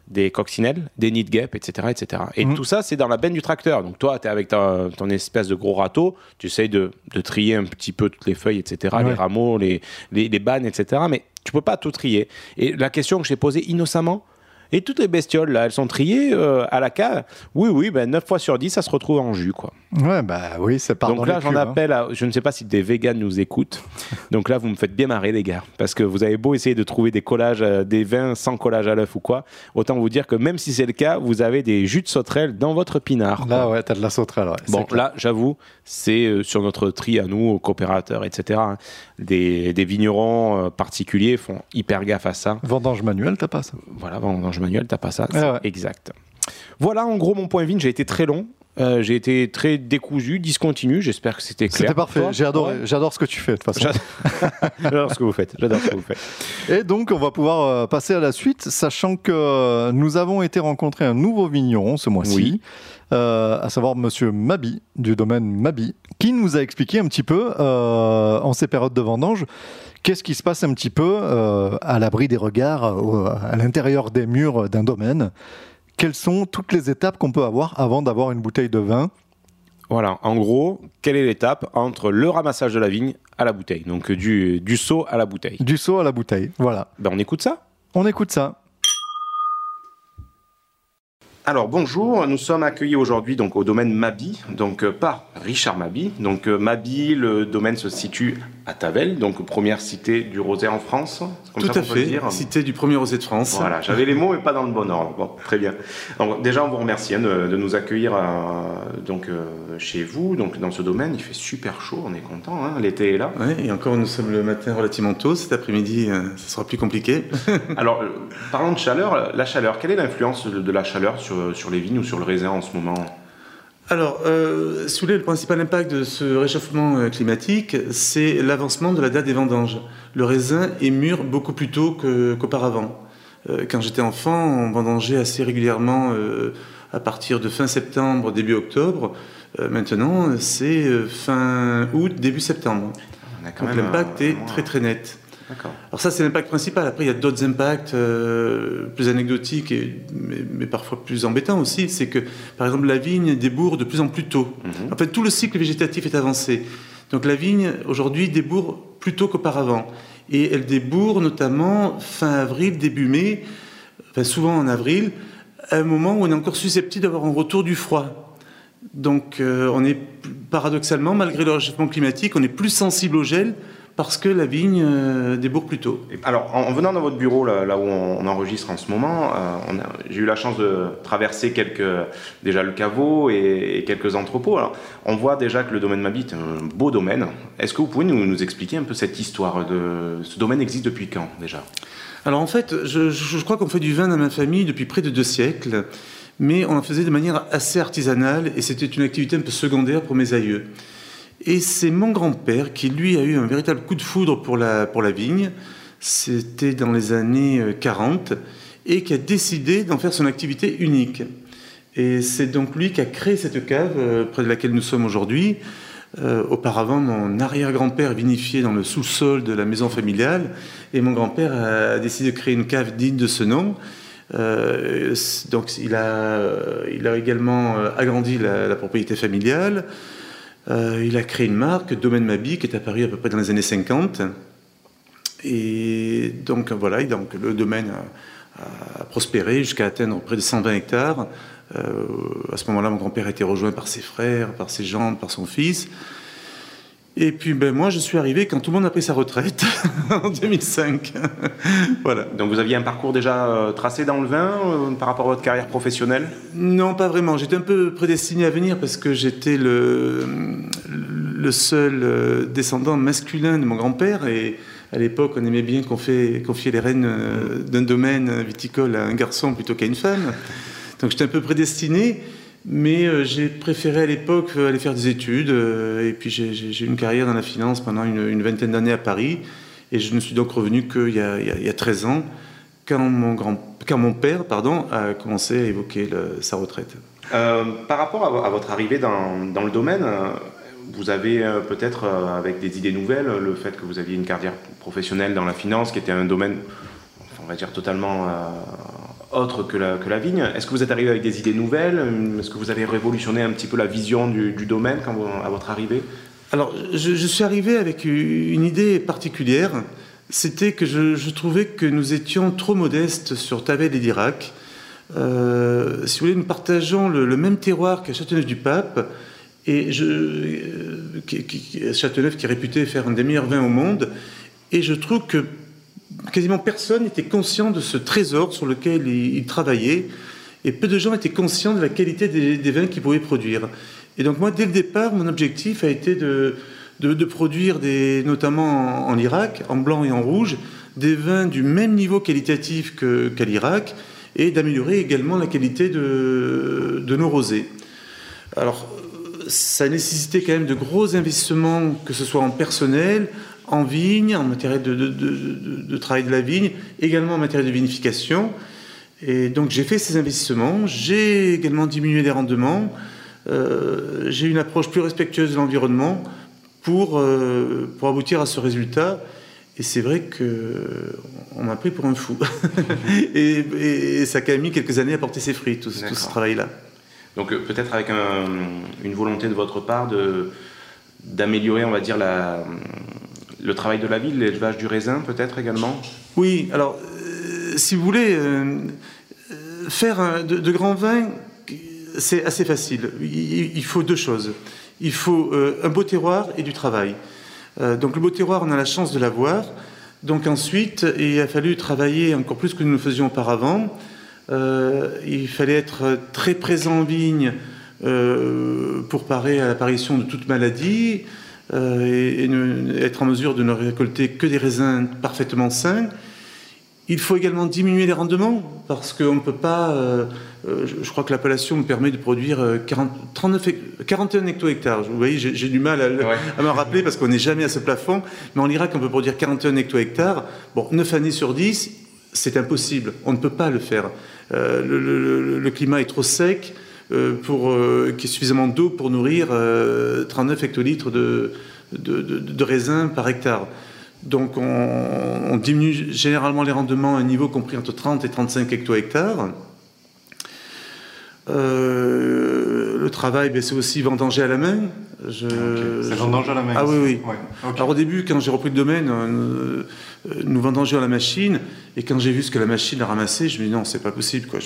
des coccinelles, des nids de guêpes, etc. etc. Et Mhm. tout ça, c'est dans la benne du tracteur. Donc toi, tu es avec ta- ton espèce de gros râteau, tu essayes de, de trier un petit peu toutes les feuilles, etc., les rameaux, les, les, les bannes, etc. Mais tu peux pas tout trier. Et la question que j'ai posée innocemment, et toutes les bestioles, là, elles sont triées euh, à la cave Oui, oui, ben 9 fois sur 10, ça se retrouve en jus, quoi. Ouais, bah oui, c'est pas Donc là, j'en appelle à. Je ne sais pas si des véganes nous écoutent. Donc là, vous me faites bien marrer, les gars. Parce que vous avez beau essayer de trouver des collages, euh, des vins sans collage à l'œuf ou quoi. Autant vous dire que même si c'est le cas, vous avez des jus de sauterelle dans votre pinard. quoi. Là, ouais, t'as de la sauterelle. ouais, Bon, là, j'avoue, c'est euh, sur notre tri à nous, aux coopérateurs, etc. hein. Des, des vignerons euh, particuliers font hyper gaffe à ça. Vendange manuelle, t'as pas ça Voilà, vendange manuel, t'as pas ça. Ah ouais. Exact. Voilà, en gros, mon point vin. J'ai été très long. Euh, j'ai été très décousu, discontinu. J'espère que c'était clair. C'était parfait. J'ai adoré. J'adore ce que tu fais de toute façon. J'adore ce que vous faites. J'adore ce que vous faites. Et donc, on va pouvoir euh, passer à la suite, sachant que euh, nous avons été rencontrer un nouveau vigneron ce mois-ci, Oui. Euh, à savoir Monsieur Mabi, du domaine Mabi, qui nous a expliqué un petit peu, euh, en ces périodes de vendange, qu'est-ce qui se passe un petit peu euh, à l'abri des regards, à l'intérieur des murs d'un domaine. Quelles sont toutes les étapes qu'on peut avoir avant d'avoir une bouteille de vin? Voilà, en gros, quelle est l'étape entre le ramassage de la vigne à la bouteille Donc du, du seau à la bouteille? Du seau à la bouteille. Voilà. Ben, on écoute ça? On écoute ça. Alors bonjour, nous sommes accueillis aujourd'hui donc au domaine Mabi, donc euh, par Richard Mabi. Donc euh, Mabi, le domaine se situe à Tavel, donc première cité du rosé en France. comme Tout ça à qu'on peut le fait, dire. cité du premier rosé de France. Voilà, j'avais les mots mais pas dans le bon ordre. Bon, très bien. Donc, déjà, on vous remercie hein, de, de nous accueillir euh, donc euh, chez vous, donc dans ce domaine. Il fait super chaud, on est content. hein, L'été est là. Ouais, et encore, nous sommes le matin relativement tôt. Cet après-midi, ça sera plus compliqué. Alors, parlons de chaleur. La chaleur, quelle est l'influence de, de la chaleur sur, sur les vignes ou sur le raisin en ce moment Alors, euh, si vous voulez, le principal impact de ce réchauffement euh, climatique, c'est l'avancement de la date des vendanges. Le raisin est mûr beaucoup plus tôt que- qu'auparavant. Euh, quand j'étais enfant, on vendangeait assez régulièrement euh, à partir de fin septembre, début octobre. Maintenant, c'est fin août, début septembre. Donc l'impact est très très net. Alors ça, c'est l'impact principal. Après, il y a d'autres impacts euh, plus anecdotiques, et, mais, mais parfois plus embêtants aussi. C'est que, par exemple, la vigne débourre de plus en plus tôt. Mhm. En fait, tout le cycle végétatif est avancé. Donc la vigne, aujourd'hui, débourre plus tôt qu'auparavant. Et elle débourre notamment fin avril, début mai, enfin souvent en avril, à un moment où on est encore susceptible d'avoir un retour du froid. Donc euh, on est paradoxalement, malgré le réchauffement climatique, on est plus sensible au gel parce que la vigne euh, débourre plus tôt. Alors, en, en venant dans votre bureau, là, là où on, on enregistre en ce moment, euh, j'ai eu la chance de traverser quelques, déjà le caveau et, et quelques entrepôts. Alors, on voit déjà que le domaine Mabit est un beau domaine. Est-ce que vous pouvez nous, nous expliquer un peu cette histoire de ce domaine existe depuis quand déjà? Alors en fait, je, je crois qu'on fait du vin dans ma famille depuis près de deux siècles, mais on en faisait de manière assez artisanale et c'était une activité un peu secondaire pour mes aïeux. Et c'est mon grand-père qui, lui, a eu un véritable coup de foudre pour la, pour la vigne. C'était dans les années euh, 40 et qui a décidé d'en faire son activité unique. Et c'est donc lui qui a créé cette cave euh, près de laquelle nous sommes aujourd'hui. Euh, auparavant, mon arrière-grand-père vinifiait dans le sous-sol de la maison familiale et mon grand-père a décidé de créer une cave digne de ce nom. Euh, donc il a, euh, il a également euh, agrandi la propriété familiale. Euh, il a créé une marque, Domaine Mabi, qui est apparue à peu près dans les années 50. Et donc voilà, donc le domaine a, prospéré jusqu'à atteindre près de 120 hectares. Euh, à ce moment-là, mon grand-père a été rejoint par ses frères, par ses gendres, par son fils. Et puis ben, moi, je suis arrivé quand tout le monde a pris sa retraite, en 2005. voilà. Donc, vous aviez un parcours déjà euh, tracé dans le vin euh, par rapport à votre carrière professionnelle? Non, pas vraiment. J'étais un peu prédestiné à venir parce que j'étais le, le seul euh, descendant masculin de mon grand-père et à l'époque, on aimait bien confier, confier les rênes d'un domaine viticole à un garçon plutôt qu'à une femme. Donc j'étais un peu prédestiné, mais euh, j'ai préféré à l'époque euh, aller faire des études euh, et puis j'ai- eu une carrière dans la finance pendant une, vingtaine d'années à Paris et je ne suis donc revenu qu'il y, a- il y a- il y a 13 ans quand mon, grand, quand mon père pardon, a commencé à évoquer sa retraite. Par rapport à, vo- à votre arrivée dans, le domaine, vous avez peut-être, avec des idées nouvelles, le fait que vous aviez une carrière professionnelle dans la finance, qui était un domaine on va dire, totalement autre que la, vigne. Est-ce que vous êtes arrivé avec des idées nouvelles? Est-ce que vous avez révolutionné un petit peu la vision du, domaine quand à votre arrivée? Alors, je, suis arrivé avec une idée particulière. C'était que je, trouvais que nous étions trop modestes sur Tavel et l'Irak. Euh, si vous voulez, nous partageons le, même terroir qu'à Châteauneuf-du-Pape. Et euh, Châteauneuf qui est réputé faire un des meilleurs vins au monde. Et je trouve que quasiment personne n'était conscient de ce trésor sur lequel il, travaillait, et peu de gens étaient conscients de la qualité des, vins qu'il pouvait produire. Et donc moi, dès le départ, mon objectif a été de, de, produire, des, notamment en, Irak, en blanc et en rouge, des vins du même niveau qualitatif qu'à l'Irak, et d'améliorer également la qualité de, de nos rosés. Alors, ça nécessitait quand même de gros investissements, que ce soit en personnel, en vigne, en matériel de, travail de la vigne, également en matériel de vinification. Et donc j'ai fait ces investissements, j'ai également diminué les rendements, euh, j'ai une approche plus respectueuse de l'environnement pour, euh, pour aboutir à ce résultat. Et c'est vrai qu'on m'a pris pour un fou. et, ça a quand même mis quelques années à porter ses fruits, tout, tout ce travail-là. Donc euh, peut-être avec une volonté de votre part de d'améliorer, on va dire, la, le travail de la ville, l'élevage du raisin peut-être également Oui, alors euh, si vous voulez, euh, euh, faire de, grands vins, c'est assez facile. Il, faut deux choses. Il faut un beau terroir et du travail. donc le beau terroir, on a la chance de l'avoir. Donc ensuite, il a fallu travailler encore plus que nous le faisions auparavant. il fallait être très présent en vigne pour parer à l'apparition de toute maladie. Euh, et, être en mesure de ne récolter que des raisins parfaitement sains. Il faut également diminuer les rendements parce qu'on ne peut pas. Euh, euh, je crois que l'appellation me permet de produire 40, 39, 41 hecto-hectares. Vous voyez, j'ai du mal à, me rappeler parce qu'on n'est jamais à ce plafond. Mais en Irak, on peut produire 41 hecto-hectares. Bon, 9 années sur 10, c'est impossible. On ne peut pas le faire. le, climat est trop sec. Euh, pour, euh, qui est suffisamment d'eau pour nourrir 39 euh, hectolitres de, de, de, raisin par hectare. Donc on, diminue généralement les rendements à un niveau compris entre 30 et 35 hecto-hectares. le travail, ben, c'est aussi vendanger à la main. Je, C'est vendanger à la main. Ah oui, oui. Alors au début, quand j'ai repris le domaine, euh, nous vendangeons à la machine. Et quand j'ai vu ce que la machine a ramassé, je me dis non, c'est pas possible. Quoi.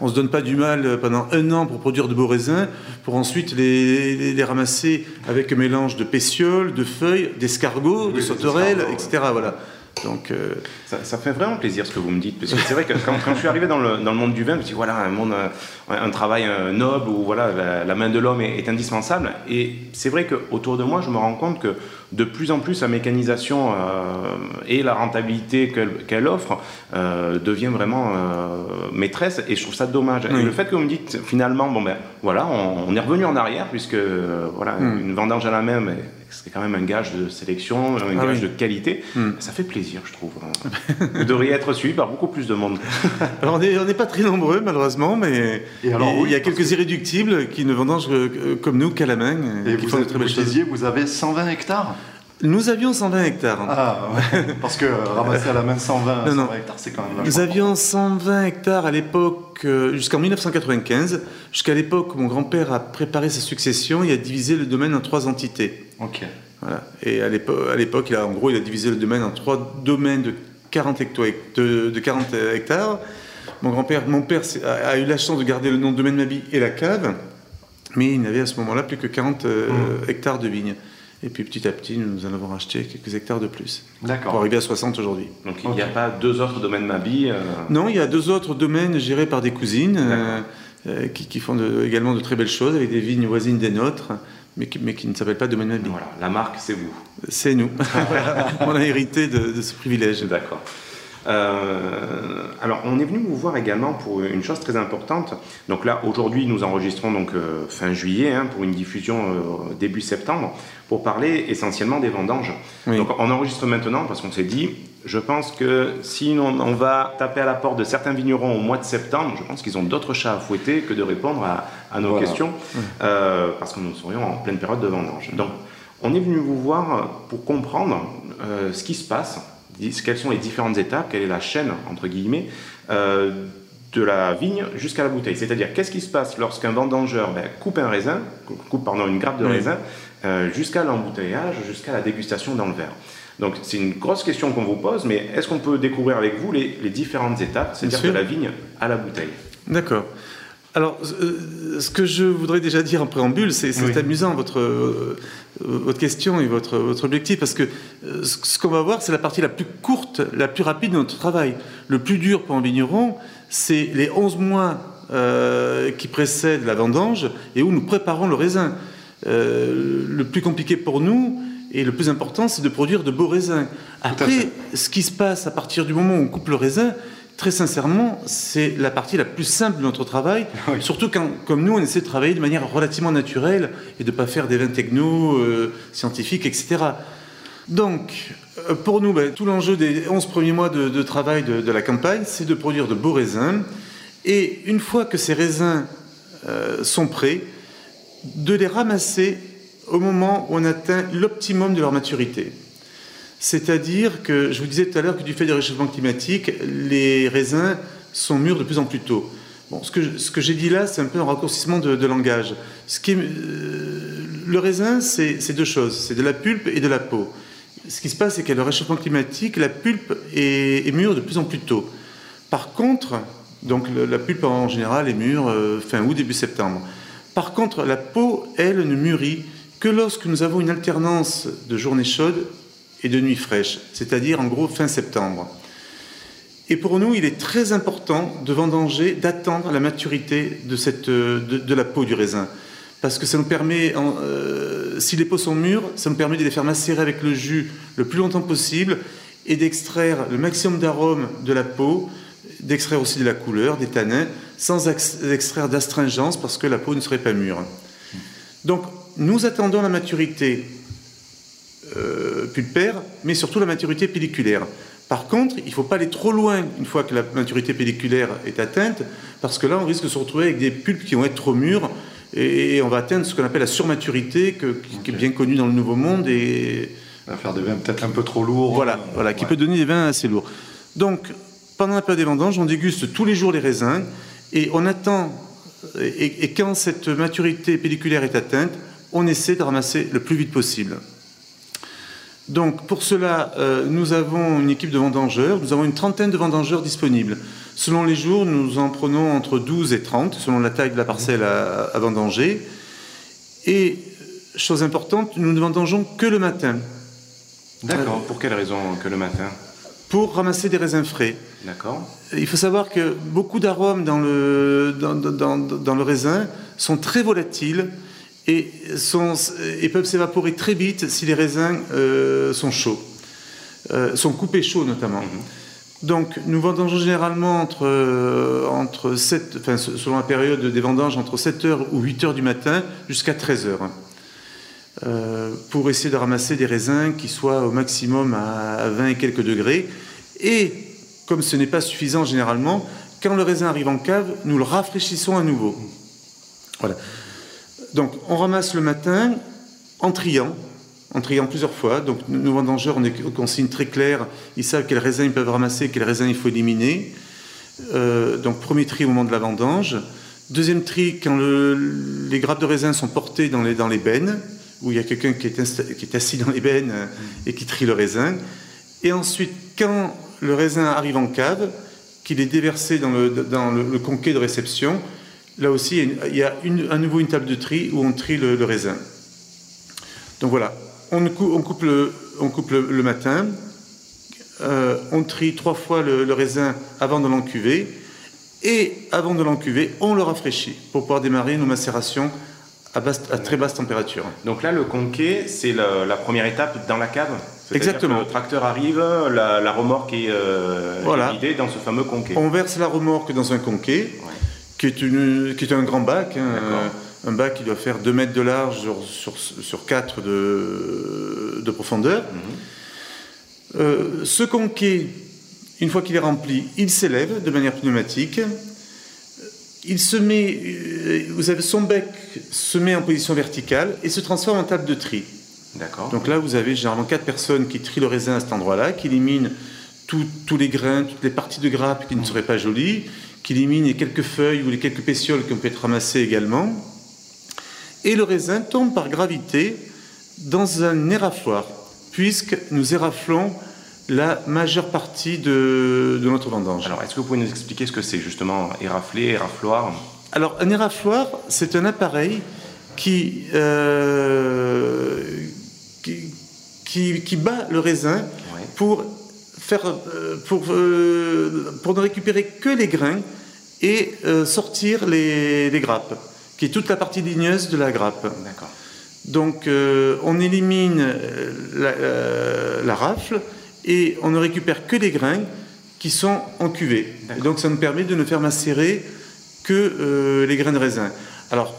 on, ne se donne pas du mal pendant un an pour produire de beaux raisins, pour ensuite les, ramasser avec un mélange de pétioles, de feuilles, d'escargots, de sauterelles, etc. Voilà. Donc, euh, ça, fait vraiment plaisir ce que vous me dites, parce que c'est vrai que quand, je suis arrivé dans le, dans le, monde du vin, je me suis dit, voilà, un, monde, euh, un, travail noble où voilà, la, main de l'homme est, indispensable. Et c'est vrai qu'autour de moi, je me rends compte que de plus en plus, la mécanisation euh, et la rentabilité qu'elle offre euh, devient vraiment maîtresse, et je trouve ça dommage. Et le fait que vous me dites, finalement, bon ben voilà, on, est revenu en arrière, puisque voilà, hmm. une vendange à la main, mais c'est quand même un gage de sélection, un ah gage de qualité. Hmm. Ça fait plaisir, je trouve. Vous devriez être suivi par beaucoup plus de monde. alors, on n'est pas très nombreux, malheureusement, mais il y a quelques irréductibles qui ne vendangent comme nous qu'à la main. Et, qui vous, font de très belles choses. vous avez 120 hectares nous avions 120 hectares. Ah, parce que ramasser à la main 120, hectares, c'est quand même Nous avions 120 hectares à l'époque, euh, jusqu'en 1995, jusqu'à l'époque où mon grand-père a préparé sa succession, il a divisé le domaine en trois entités. Ok. Voilà. Et à l'époque, en gros, il a divisé le domaine en trois domaines de 40, de, de 40 hectares. Mon grand-père, mon père a, eu la chance de garder le nom de domaine Mabi et la cave, mais il n'avait à ce moment-là plus que 40 euh, mmh. hectares de vignes. Et puis petit à petit, nous en avons racheté quelques hectares de plus. D'accord. Pour arriver à 60 aujourd'hui. Donc il n'y a pas deux autres domaines Mabi euh, Non, il y a deux autres domaines gérés par des cousines euh, euh, qui, font également de très belles choses avec des vignes voisines des nôtres, mais qui, mais qui ne s'appellent pas domaine Mabi. Voilà, la marque, c'est vous. C'est nous. On a hérité de, de ce privilège. D'accord. Euh, alors, on est venu vous voir également pour une chose très importante. Donc là, aujourd'hui, nous enregistrons donc euh, fin juillet hein, pour une diffusion euh, début septembre pour parler essentiellement des vendanges. Donc, on enregistre maintenant parce qu'on s'est dit, je pense que si on, va taper à la porte de certains vignerons au mois de septembre, je pense qu'ils ont d'autres chats à fouetter que de répondre à, nos questions parce que nous serions en pleine période de vendange. Donc, on est venu vous voir pour comprendre ce qui se passe quelles sont les différentes étapes, quelle est la chaîne, entre guillemets, euh, de la vigne jusqu'à la bouteille. C'est-à-dire, qu'est-ce qui se passe lorsqu'un vendangeur ben, coupe un raisin, coupe pardon, une grappe de Oui. raisin, euh, jusqu'à l'embouteillage, jusqu'à la dégustation dans le verre. Donc c'est une grosse question qu'on vous pose, mais est-ce qu'on peut découvrir avec vous les, les différentes étapes, c'est-à-dire de la vigne à la bouteille? D'accord. Alors, euh, ce que je voudrais déjà dire en préambule, c'est Oui. amusant votre, euh, votre question et votre, votre objectif, parce que euh, ce ce qu'on va voir, c'est la partie la plus courte, la plus rapide de notre travail. Le plus dur pour un vigneron, c'est les 11 mois euh, qui précèdent la vendange et où nous préparons le raisin. Euh, le plus compliqué pour nous et le plus important, c'est de produire de beaux raisins. Après, ce qui se passe à partir du moment où on coupe le raisin, très sincèrement, c'est la partie la plus simple de notre travail. Surtout quand, comme nous, on essaie de travailler de manière relativement naturelle et de ne pas faire des vins techno, euh, scientifiques, etc. Donc, euh, pour nous, ben, tout l'enjeu des 11 premiers mois de, de travail de, de la campagne, c'est de produire de beaux raisins. Et une fois que ces raisins euh, sont prêts, de les ramasser au moment où on atteint l'optimum de leur maturité. C'est-à-dire que, je vous disais tout à l'heure que du fait du réchauffement climatique, les raisins sont mûrs de plus en plus tôt. Bon, ce que, j'ai dit là, c'est un peu un raccourcissement de, langage. Euh, le raisin, c'est deux choses, c'est de la pulpe et de la peau. Ce qui se passe, c'est qu'à le réchauffement climatique, la pulpe est, mûre de plus en plus tôt. Par contre, donc la pulpe en général est mûre euh, fin août, début septembre. Par contre, la peau, elle, ne mûrit que lorsque nous avons une alternance de journées chaudes de nuits fraîches, c'est-à-dire en gros fin septembre. Et pour nous, il est très important de vendanger, d'attendre la maturité de, la peau du raisin. Parce que ça nous permet, euh, si les peaux sont mûres, ça nous permet de les faire macérer avec le jus le plus longtemps possible et d'extraire le maximum d'arômes de la peau, d'extraire aussi de la couleur, des tanins, sans ex- extraire d'astringence parce que la peau ne serait pas mûre. Donc, nous attendons la maturité euh, pulpaire, mais surtout la maturité pelliculaire. Par contre, il ne faut pas aller trop loin une fois que la maturité pelliculaire est atteinte, parce que là, on risque de se retrouver avec des pulpes qui vont être trop mûres, et on va atteindre ce qu'on appelle la surmaturité, que- qui, est bien connue dans le Nouveau Monde, et On va faire des vins peut-être un peu trop lourds. voilà, voilà qui peut donner des vins assez lourds. Donc, pendant la période des vendanges, on déguste tous les jours les raisins, et on attend, et, et quand cette maturité pelliculaire est atteinte, on essaie de ramasser le plus vite possible. Donc pour cela, euh, nous avons une équipe de vendangeurs, nous avons une trentaine de vendangeurs disponibles. Selon les jours, nous en prenons entre 12 et 30, selon la taille de la parcelle à, à vendanger. Et, chose importante, nous ne vendangeons que le matin, D'accord. Pour quelle raison que le matin? Pour ramasser des raisins frais. D'accord. Il faut savoir que beaucoup d'arômes dans le, dans, dans- dans le raisin sont très volatiles et, sont, et peuvent s'évaporer très vite si les raisins euh, sont chauds, euh, sont coupés chauds notamment. Donc nous vendangeons généralement entre, euh, entre 7, enfin, se- selon la période des vendanges, entre 7h ou 8h du matin jusqu'à 13h. euh, pour essayer de ramasser des raisins qui soient au maximum à à 20 et quelques degrés. Et comme ce n'est pas suffisant généralement, quand le raisin arrive en cave, nous le rafraîchissons à nouveau. Voilà. Donc on ramasse le matin en triant, en triant plusieurs fois. Donc nous, vendangeurs ont des consignes très claires. Ils savent quels raisins ils peuvent ramasser, quels raisins il faut éliminer. Euh, donc premier tri au moment de la vendange. Deuxième tri quand le- les grappes de raisin sont portées dans les, dans bennes, où il y a quelqu'un qui, est est assis dans les bennes euh, et qui trie le raisin. Et ensuite, quand le raisin arrive en cave, qu'il est déversé dans le, dans le conquet de réception, là aussi, il y a, une- à nouveau une table de tri où on trie le, le raisin. Donc voilà, on, coupe, le, on coupe le, le matin, euh, on trie trois fois le, le raisin avant de l'encuver, et avant de l'encuver, on le rafraîchit pour pouvoir démarrer nos macérations à, basse- à très basse température. Donc là, le conquet, c'est la, la première étape dans la cave Exactement. Le tracteur arrive, la, la remorque est, euh, Voilà. vidée dans ce fameux conquet. On verse la remorque dans un conquet, qui, est une, qui est un grand bac, hein, D'accord. un bac qui doit faire 2 mètres de large sur, sur, sur 4 de, de profondeur. Euh, ce conquet, une fois qu'il est rempli, il s'élève de manière pneumatique. Il se met, euh, vous avez son bec se met en position verticale et se transforme en table de tri. D'accord. Donc là, vous avez généralement quatre personnes qui trient le raisin à cet endroit-là, qui éliminent tout- tous les grains, toutes les parties de grappe qui ne seraient pas jolies, qui éliminent les quelques feuilles ou les quelques pétioles qui ont pu être ramassées également. Et le raisin tombe par gravité dans un érafloir, puisque nous éraflons la majeure partie de, de notre vendange. Alors, est-ce que vous pouvez nous expliquer ce que c'est justement éraflé, érafloir? Alors, un érafloir, c'est un appareil qui, euh, qui, qui- qui bat le raisin Ouais. pour, faire, euh, pour, euh, pour ne récupérer que les grains et euh, sortir les, les grappes, qui est toute la partie ligneuse de la grappe. D'accord. Donc, on élimine la, la rafle et on ne récupère que les grains qui sont en cuvée. Donc, ça nous permet de ne faire macérer que euh, les grains de raisin. Alors,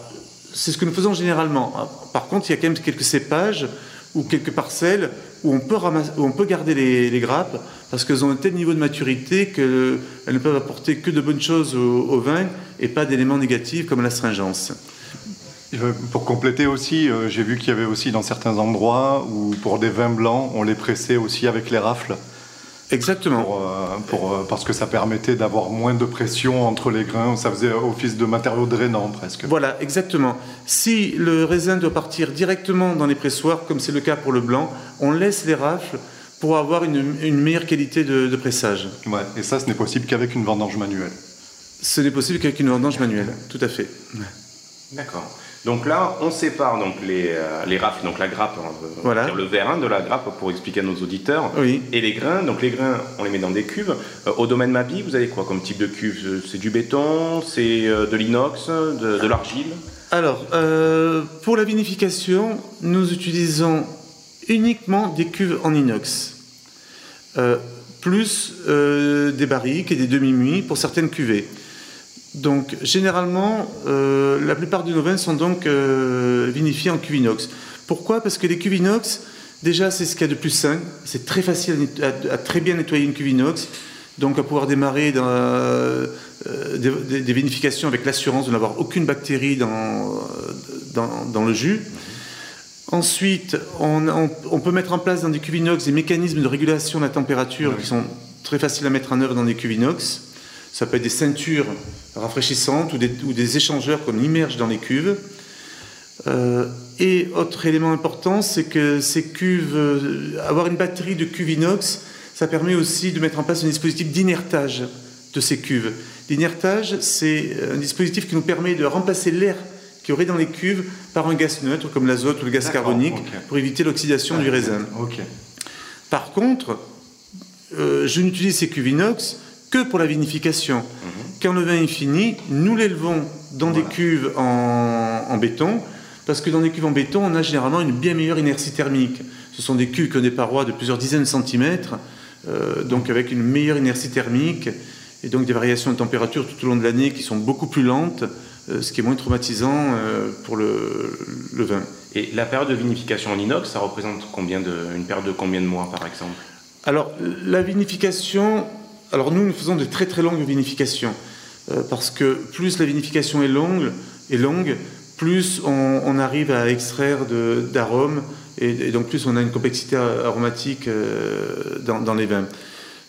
c'est ce que nous faisons généralement. Par contre, il y a quand même quelques cépages ou quelques parcelles où on peut, ramasser- où on peut garder les, les grappes parce qu'elles ont un tel niveau de maturité qu'elles ne peuvent apporter que de bonnes choses au, au vin et pas d'éléments négatifs comme l'astringence. Pour compléter aussi, euh, j'ai vu qu'il y avait aussi dans certains endroits où pour des vins blancs, on les pressait aussi avec les rafles. Exactement. Pour, euh, pour, euh, parce que ça permettait d'avoir moins de pression entre les grains, ça faisait office de matériau drainant presque. Voilà, exactement. Si le raisin doit partir directement dans les pressoirs, comme c'est le cas pour le blanc, on laisse les rafles pour avoir une, une meilleure qualité de, de pressage. Ouais, et ça, ce n'est possible qu'avec une vendange manuelle. Ce n'est possible qu'avec une vendange manuelle, tout à fait. D'accord. Donc là, on sépare donc les, euh, les rafles, donc la grappe, hein, euh, Voilà. dire le vérin de la grappe pour expliquer à nos auditeurs. Oui. Et les grains, donc les grains, on les met dans des cuves. Euh, au domaine Mabi, vous avez quoi comme type de cuve? C'est du béton, c'est euh, de l'inox, de, de l'argile? Alors, euh, pour la vinification, nous utilisons uniquement des cuves en inox, Euh, plus euh, des barriques et des demi-muits pour certaines cuvées. Donc, généralement, euh, la plupart de nos vins sont donc vinifiés en cuve inox. Pourquoi? Parce que les cuves inox, déjà, c'est ce qu'il y a de plus sain. C'est très facile à très bien nettoyer une cuve inox. Donc, à pouvoir démarrer des, vinifications avec l'assurance de n'avoir aucune bactérie dans le jus. Ensuite, on, on- on peut mettre en place dans des cuves inox des mécanismes de régulation de la température qui sont très faciles à mettre en œuvre dans des cuves inox. Ça peut être des ceintures rafraîchissantes ou des, ou des échangeurs qu'on immerge dans les cuves. Euh, et autre élément important, c'est que ces cuves, euh, avoir une batterie de cuves inox, ça permet aussi de mettre en place un dispositif d'inertage de ces cuves. L'inertage, c'est un dispositif qui nous permet de remplacer l'air qu'il y aurait dans les cuves par un gaz neutre comme l'azote ou le gaz carbonique pour éviter l'oxydation du raisin. Ok. Par contre, euh, je n'utilise ces cuves inox que pour la vinification. Quand le vin est fini, nous l'élevons dans des cuves en, en béton, parce que dans des cuves en béton, on a généralement une bien meilleure inertie thermique. Ce sont des cuves qui ont des parois de plusieurs dizaines de centimètres, euh, donc avec une meilleure inertie thermique, et donc des variations de température tout au long de l'année qui sont beaucoup plus lentes, ce qui est moins traumatisant euh, pour le, le vin. Et la période de vinification en inox, ça représente combien de, une période de combien de mois par exemple? Alors, la vinification, alors nous, nous faisons de très très longues vinifications, euh, parce que plus la vinification est longue, est longue plus on, on arrive à extraire d'arômes, et, et donc plus on a une complexité aromatique euh, dans, dans les vins.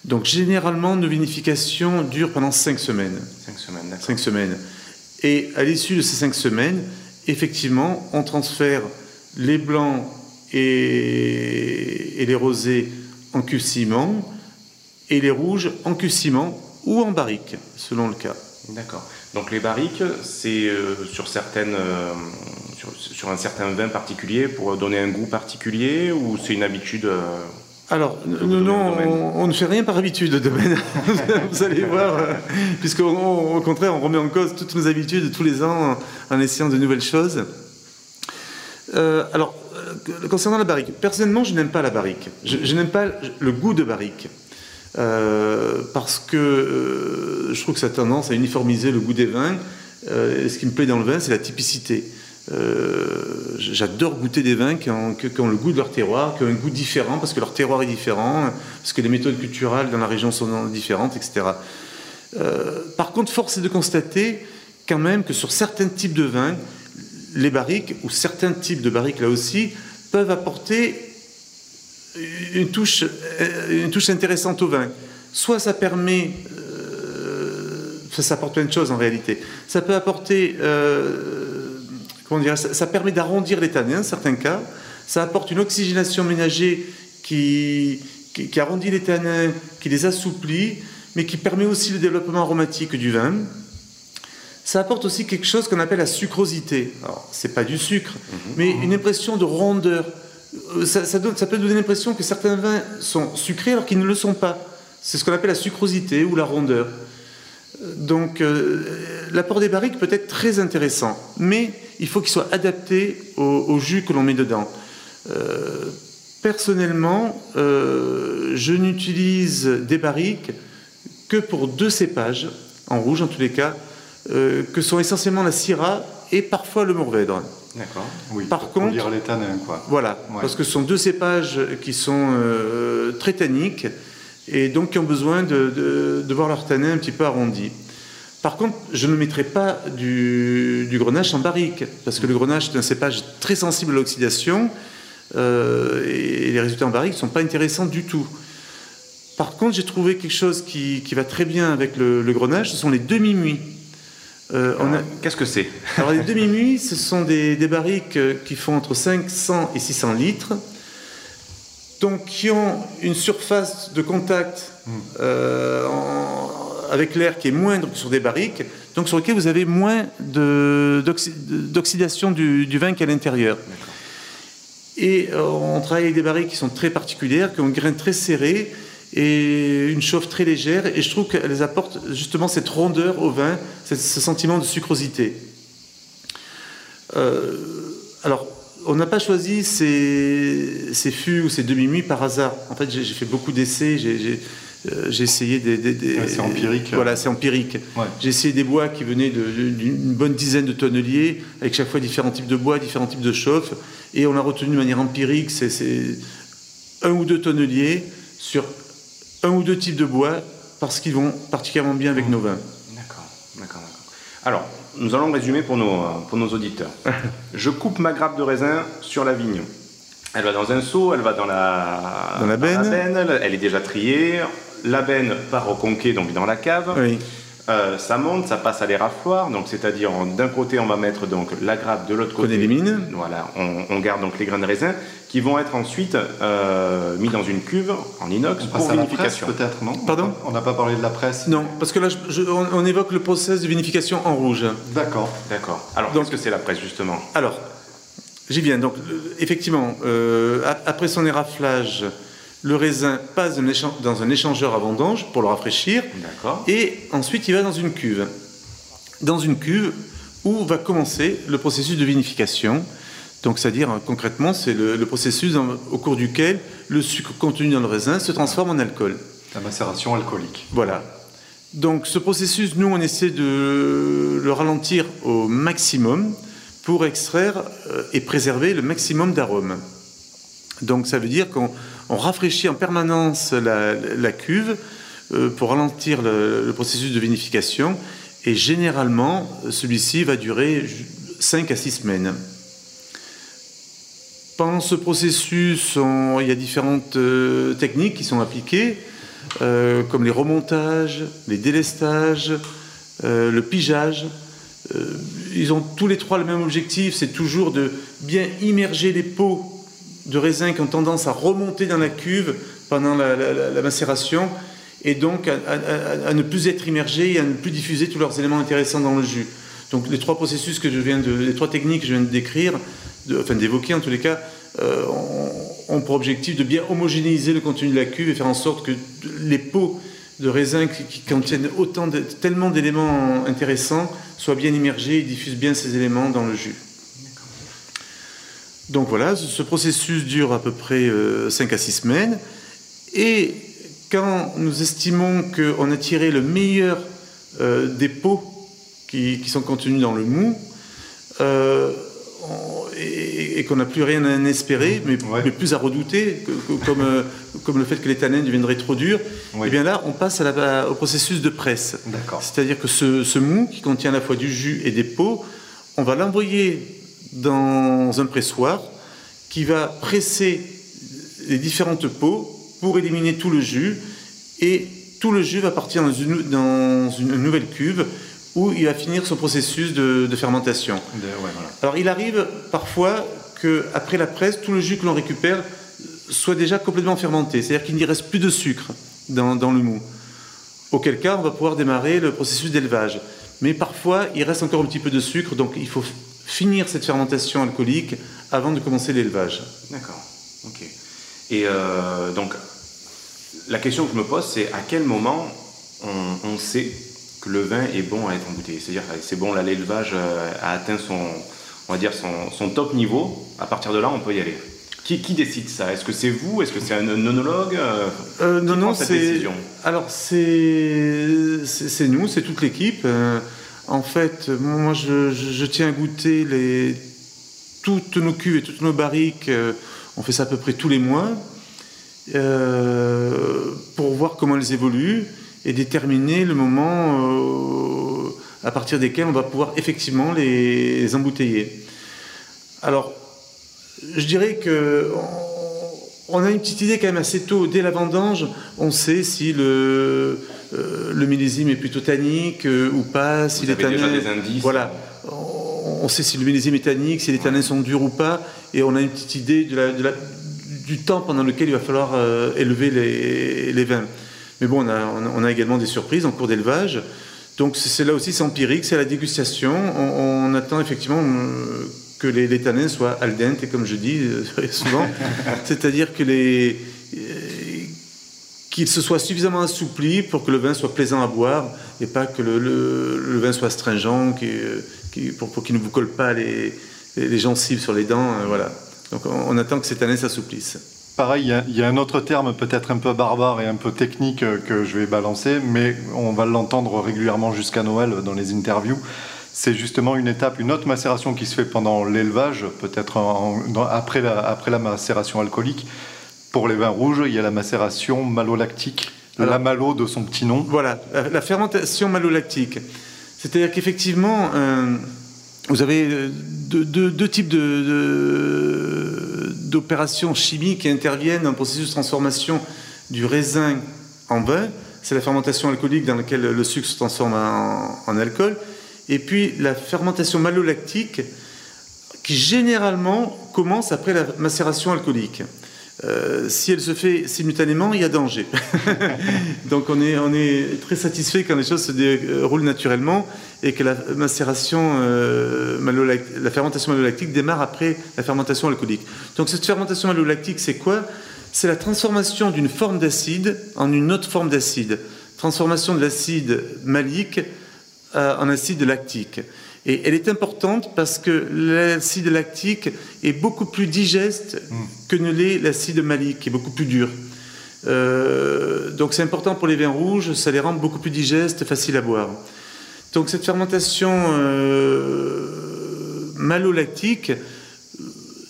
Donc généralement, nos vinifications durent pendant 5 semaines. 5 semaines, d'accord. Cinq semaines. Et à l'issue de ces cinq semaines, effectivement, on transfère les blancs et, les rosés en cuve ciment et les rouges en cuve ciment ou en barrique, selon le cas. D'accord. Donc les barriques, c'est euh, sur certaines, euh, sur un certain vin particulier pour donner un goût particulier ou c'est une habitude euh, Alors, non, domaine. on, on ne fait rien par habitude de domaine. Vous allez voir, euh, puisqu'au contraire, on remet en cause toutes nos habitudes tous les ans en, en essayant de nouvelles choses. Euh, alors, euh, concernant la barrique, personnellement, je n'aime pas la barrique. Je, je n'aime pas le goût de barrique. Euh, parce que euh, je trouve que ça a tendance à uniformiser le goût des vins. Euh, et ce qui me plaît dans le vin, c'est la typicité. Euh, J'adore goûter des vins qui ont, le goût de leur terroir, qui ont un goût différent, parce que leur terroir est différent, parce que les méthodes culturelles dans la région sont différentes, etc. Euh, par contre, force est de constater quand même que sur certains types de vins, les barriques, ou certains types de barriques là aussi, peuvent apporter une touche, euh, intéressante au vin. Soit ça permet, ça, apporte plein de choses en réalité. Ça peut apporter, comment dire, ça, ça permet d'arrondir les tanins, certains cas. Ça apporte une oxygénation ménagée qui, qui, qui arrondit les tanins, qui les assouplit, mais qui permet aussi le développement aromatique du vin. Ça apporte aussi quelque chose qu'on appelle la sucrosité. Alors, c'est pas du sucre, mais une impression de rondeur. Euh, Ça, ça donne- ça peut donner l'impression que certains vins sont sucrés alors qu'ils ne le sont pas. C'est ce qu'on appelle la sucrosité ou la rondeur. Euh, Donc, euh, l'apport des barriques peut être très intéressant, mais il faut qu'il soit adapté au, au jus que l'on met dedans. Euh, personnellement, euh, je n'utilise des barriques que pour deux cépages, en rouge en tous les cas, euh, que sont essentiellement la Syrah et parfois le Mourvèdre. D'accord. Oui, Par pour contre- lire les tanins, quoi. Voilà, Ouais. parce que ce sont deux cépages qui sont euh, très tanniques et donc qui ont besoin de, de, de voir leur tanin un petit peu arrondi. Par contre, je ne mettrai pas du, du grenache en barrique, parce que le grenache est un cépage très sensible à l'oxydation euh, et les résultats en barrique ne sont pas intéressants du tout. Par contre, j'ai trouvé quelque chose qui, qui va très bien avec le, le grenache, ce sont les demi-muits. Euh, a- Qu'est-ce que c'est? Alors les demi-muits, ce sont des, des barriques euh, qui font entre 500 et 600 litres, donc qui ont une surface de contact euh, en- avec l'air qui est moindre que sur des barriques, donc sur lesquelles vous avez moins d'oxydation du, du vin qu'à l'intérieur. Et euh, on travaille avec des barriques qui sont très particulières, qui ont un grain très serré et une chauffe très légère. Et je trouve qu'elles apportent justement cette rondeur au vin, ce sentiment de sucrosité. Euh, alors, on n'a pas choisi ces, ces fûts ou ces demi-muits par hasard. En fait, j'ai j'ai fait beaucoup d'essais, j'ai- j'ai euh, j'ai essayé des... des- des- Ouais, c'est empirique. Voilà, c'est empirique. Ouais. J'ai essayé des bois qui venaient d'une bonne dizaine de tonneliers, avec chaque fois différents types de bois, différents types de chauffe. Et on a retenu de manière empirique, c'est- un ou deux tonneliers sur un ou deux types de bois, parce qu'ils vont particulièrement bien avec nos vins. D'accord, d'accord, d'accord. Alors, nous allons résumer pour nos, pour nos auditeurs. Je coupe ma grappe de raisin sur la vigne. Elle va dans un seau, elle va dans la, Dans la benne. elle est déjà triée. La benne part au conquet, donc dans la cave. Oui. Euh, ça monte, ça passe à l'érafloir, donc c'est-à-dire on- d'un côté on va mettre donc la grappe, de l'autre côté élimine. Voilà, on, on garde donc les grains de raisin qui vont être ensuite euh, mis dans une cuve en inox On pour vinification. peut-être, non? Pardon? On n'a pas parlé de la presse Non, parce que là, je- je- on, on évoque le process de vinification en rouge. D'accord. D'accord. Alors qu'est-ce que c'est la presse justement? Alors, j'y viens. Donc, euh, effectivement, euh, ap- après son éraflage, le raisin passe dans un échangeur à vendange pour le rafraîchir. D'accord. Et ensuite, il va dans une cuve. Dans une cuve où va commencer le processus de vinification. Donc, c'est-à-dire, hein, concrètement, c'est le, le processus dans- au cours duquel le sucre contenu dans le raisin se transforme en alcool. La macération alcoolique. Voilà. Donc ce processus, nous, on essaie de le ralentir au maximum pour extraire euh, et préserver le maximum d'arômes. Donc ça veut dire qu'on on rafraîchit en permanence la, cuve euh, pour ralentir le, processus de vinification et généralement celui-ci va durer 5 à 6 semaines. Pendant ce processus, il y a différentes euh, techniques qui sont appliquées, euh, comme les remontages, les délestages, le pigeage. Ils ont tous les trois le même objectif, c'est toujours de bien immerger les pots de raisin qui ont tendance à remonter dans la cuve pendant la, macération, et donc à, ne plus être immergés et à ne plus diffuser tous leurs éléments intéressants dans le jus. Donc les trois processus que je viens de, les trois techniques que je viens de décrire, enfin d'évoquer en tous les cas, euh, ont, pour objectif de bien homogénéiser le contenu de la cuve et faire en sorte que les pots de raisin qui, contiennent autant tellement d'éléments intéressants soient bien immergés et diffusent bien ces éléments dans le jus. Donc voilà, ce ce processus dure à peu près 5 à 6 semaines. Et quand nous estimons qu'on a tiré le meilleur euh, des pots qui, qui sont contenus dans le mou, euh, et, et qu'on n'a plus rien à en espérer, mais, Ouais. mais plus à redouter, que- que- comme, euh, comme le fait que les tanins deviendraient trop durs, Oui. et bien là, on passe à la- au processus de presse. D'accord. C'est-à-dire que ce, ce mou, qui contient à la fois du jus et des pots, on va l'envoyer dans un pressoir qui va presser les différentes peaux pour éliminer tout le jus et tout le jus va partir dans une, dans une nouvelle cuve où il va finir son processus de, de fermentation. De- ouais, voilà. Alors il arrive parfois qu'après la presse, tout le jus que l'on récupère soit déjà complètement fermenté, c'est-à-dire qu'il n'y reste plus de sucre dans, dans le mou. Auquel cas, on va pouvoir démarrer le processus d'élevage. Mais parfois, il reste encore un petit peu de sucre, donc il faut finir cette fermentation alcoolique avant de commencer l'élevage. D'accord. Ok. Et euh, donc, la question que je me pose, c'est à quel moment on, on sait que le vin est bon à être embouteillé? C'est-à-dire, c'est bon, là, l'élevage euh, a atteint son, on va dire, son, son top niveau. À partir de là, on peut y aller. Qui, qui décide ça? Est-ce que c'est vous? Est-ce que c'est un onologue? Euh, Euh, non, non, c'est. décision? Alors, c'est nous, c'est toute l'équipe. Euh, en fait, moi, je, tiens à goûter toutes nos cuves et toutes nos barriques. euh, on fait ça à peu près tous les mois euh, pour voir comment elles évoluent et déterminer le moment euh, à partir desquels on va pouvoir effectivement les embouteiller. Alors, je dirais que on, a une petite idée quand même assez tôt, dès la vendange, on sait si le, euh, le millésime est plutôt tannique euh, ou pas, si Vous les avez déjà des indices Voilà. On, on sait si le millésime est tannique, si les tanins sont durs ou pas, et on a une petite idée de la- de la- du temps pendant lequel il va falloir euh, élever les, les vins. Mais bon, on a, on également des surprises en cours d'élevage. Donc c'est là aussi, c'est empirique, c'est à la dégustation. On, on attend effectivement que les, les tanins soient al dente, comme je dis euh, souvent. C'est-à-dire que les euh, se soit suffisamment assoupli pour que le vin soit plaisant à boire et pas que le, le- vin soit astringent, qui, euh, qui- pour, pour qu'il ne vous colle pas les, les, gencives sur les dents. voilà. Donc on, attend que cette année s'assouplisse. Pareil, il y a- un autre terme peut-être un peu barbare et un peu technique que je vais balancer, mais on va l'entendre régulièrement jusqu'à Noël dans les interviews. C'est justement une étape, une autre macération qui se fait pendant l'élevage, peut-être après, la, après la macération alcoolique. Pour les vins rouges, il y a la macération malolactique, Alors- la malo de son petit nom. Voilà, la, la fermentation malolactique. C'est-à-dire qu'effectivement, euh, vous avez euh, deux, deux- deux types de- de- d'opérations chimiques qui interviennent dans le processus de transformation du raisin en vin. C'est la fermentation alcoolique dans laquelle le sucre se transforme en, en alcool. Et puis la fermentation malolactique qui généralement commence après la macération alcoolique. Euh, si elle se fait simultanément, il y a danger. Donc on est, très satisfait quand les choses se déroulent naturellement et que la macération euh, malolac- la fermentation malolactique démarre après la fermentation alcoolique. Donc cette fermentation malolactique, c'est quoi? C'est la transformation d'une forme d'acide en une autre forme d'acide. Transformation de l'acide malique euh, en acide lactique. Et elle est importante parce que l'acide lactique est beaucoup plus digeste que ne l'est l'acide malique, qui est beaucoup plus dur. Euh, donc c'est important pour les vins rouges, ça les rend beaucoup plus digestes, faciles à boire. Donc cette fermentation euh, malolactique,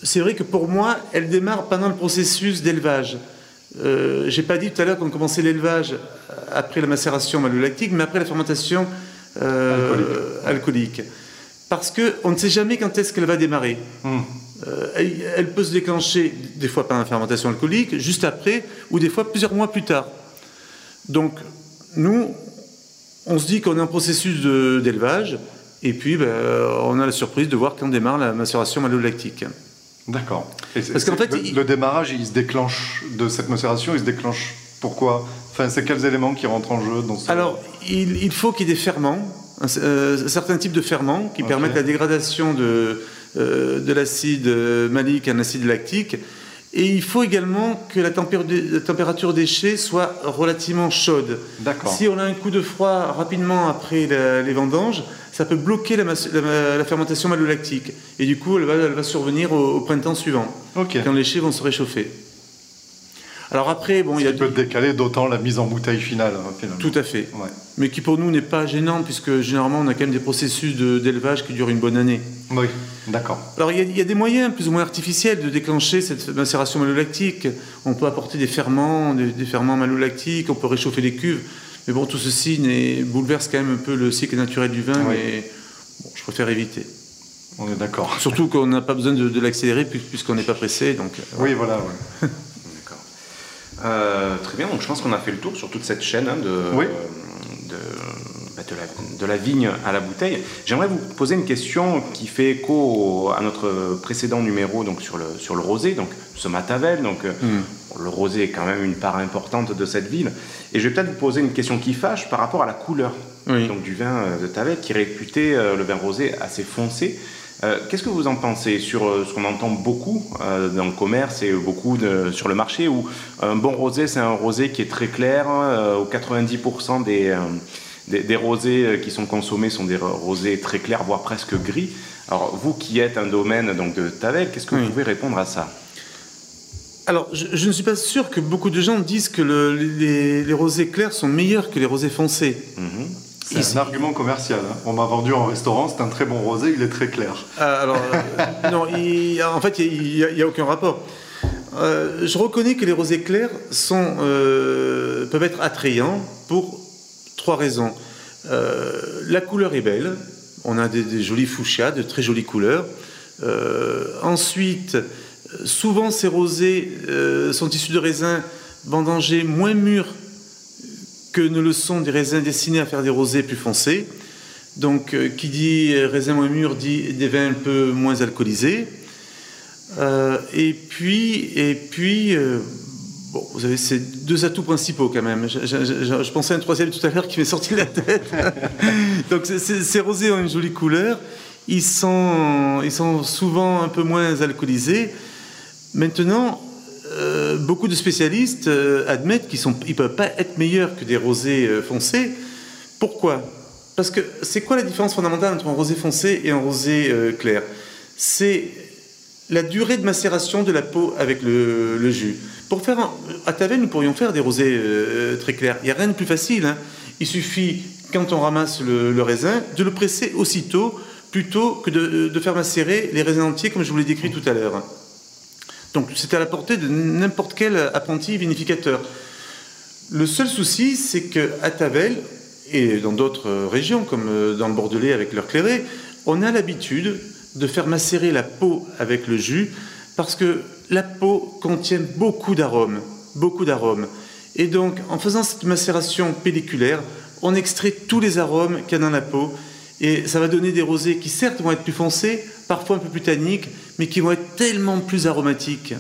c'est vrai que pour moi, elle démarre pendant le processus d'élevage. Euh, J'ai pas dit tout à l'heure qu'on commençait l'élevage après la macération malolactique, mais après la fermentation euh, alcoolique. Parce qu'on ne sait jamais quand est-ce qu'elle va démarrer. Hmm. Euh, elle, elle peut se déclencher des fois par la fermentation alcoolique, juste après, ou des fois plusieurs mois plus tard. Donc, nous, on se dit qu'on est en processus d'élevage, et puis ben, on a la surprise de voir quand démarre la macération malolactique. D'accord. Parce qu'en fait, le, il- le démarrage, il se déclenche de cette macération, il se déclenche pourquoi? Enfin, c'est quels éléments qui rentrent en jeu dans ce... Alors, il, il faut qu'il y ait des ferments, un, euh, un certain type de ferments qui permettent la dégradation de, euh, de l'acide malique en acide lactique. Et il faut également que la, tempér- la température déchet soit relativement chaude. Si on a un coup de froid rapidement après la- les vendanges, ça peut bloquer la, mas- la- la fermentation malolactique. Et du coup, elle va, elle va survenir au, au printemps suivant, quand les chais vont se réchauffer. Alors après, bon, il y a peut décaler d'autant la mise en bouteille finale, hein, finalement. tout à fait. Ouais. mais qui pour nous n'est pas gênant, puisque généralement on a quand même des processus de- d'élevage qui durent une bonne année. Oui, d'accord. Alors il y, a, il y a des moyens plus ou moins artificiels de déclencher cette macération malolactique. On peut apporter des ferments, des, des ferments malolactiques, on peut réchauffer les cuves. Mais bon, tout ceci bouleverse quand même un peu le cycle naturel du vin, Oui. et bon, je préfère éviter. On est d'accord. Surtout qu'on n'a pas besoin de, de l'accélérer puis- puisqu'on n'est pas pressé. Donc, euh, Oui, voilà. ouais. Euh, très bien, donc je pense qu'on a fait le tour sur toute cette chaîne hein, de, Oui. de, bah, de la, de la vigne à la bouteille. J'aimerais vous poser une question qui fait écho au- à notre précédent numéro donc sur, le, sur le rosé. Donc, nous sommes à Tavel, donc euh, le rosé est quand même une part importante de cette ville. Et je vais peut-être vous poser une question qui fâche par rapport à la couleur Oui. donc, du vin euh, de Tavel, qui est réputé, euh, le vin rosé, assez foncé. Euh, Qu'est-ce que vous en pensez sur euh, ce qu'on entend beaucoup euh, dans le commerce et beaucoup de- sur le marché où un bon rosé, c'est un rosé qui est très clair, où 90% des, des, des rosés qui sont consommés sont des rosés très clairs, voire presque gris. Alors vous qui êtes un domaine donc, de Tavel, qu'est-ce que Oui. vous pouvez répondre à ça? Alors, je, je ne suis pas sûr que beaucoup de gens disent que le- les, les rosés clairs sont meilleurs que les rosés foncés. Mhm. C'est un argument commercial. hein. On m'a vendu en restaurant, c'est un très bon rosé, il est très clair. Ah, alors, euh, non, il- en fait, il n'y a, aucun rapport. Euh, je reconnais que les rosés clairs sont, euh, peuvent être attrayants pour trois raisons. Euh, la couleur est belle, on a des, des jolis fuchsias, de très jolies couleurs. Euh, ensuite, euh, souvent ces rosés euh, sont issus de raisins vendangés moins mûrs que ne le sont des raisins destinés à faire des rosés plus foncés. Donc, euh, qui dit raisin moins mûr dit des vins un peu moins alcoolisés. Euh, et puis, et puis euh, vous avez ces deux atouts principaux quand même. Je, pensais à un troisième tout à l'heure qui m'est sorti de la tête. Donc, ces- rosés ont une jolie couleur. Ils sont souvent un peu moins alcoolisés. Maintenant, euh, beaucoup de spécialistes euh, admettent qu'ils ne peuvent pas être meilleurs que des rosés euh, foncés. Pourquoi? Parce que c'est quoi la différence fondamentale entre un rosé foncé et un rosé clair? C'est la durée de macération de la peau avec le, jus. Pour faire un- à Tavel, nous pourrions faire des rosés très clairs. Il n'y a rien de plus facile. hein. Il suffit, quand on ramasse le, raisin, de le presser aussitôt, plutôt que de faire macérer les raisins entiers, comme je vous l'ai décrit tout à l'heure. Donc c'est à la portée de n'importe quel apprenti vinificateur. Le seul souci, c'est que à Tavel et dans d'autres régions, comme euh, dans le Bordelais avec leur clairé, on a l'habitude de faire macérer la peau avec le jus parce que la peau contient beaucoup d'arômes, beaucoup d'arômes. Et donc, en faisant cette macération pelliculaire, on extrait tous les arômes qu'il y a dans la peau et ça va donner des rosés qui certes vont être plus foncés, parfois un peu plus tanniques, mais qui vont être tellement plus aromatiques.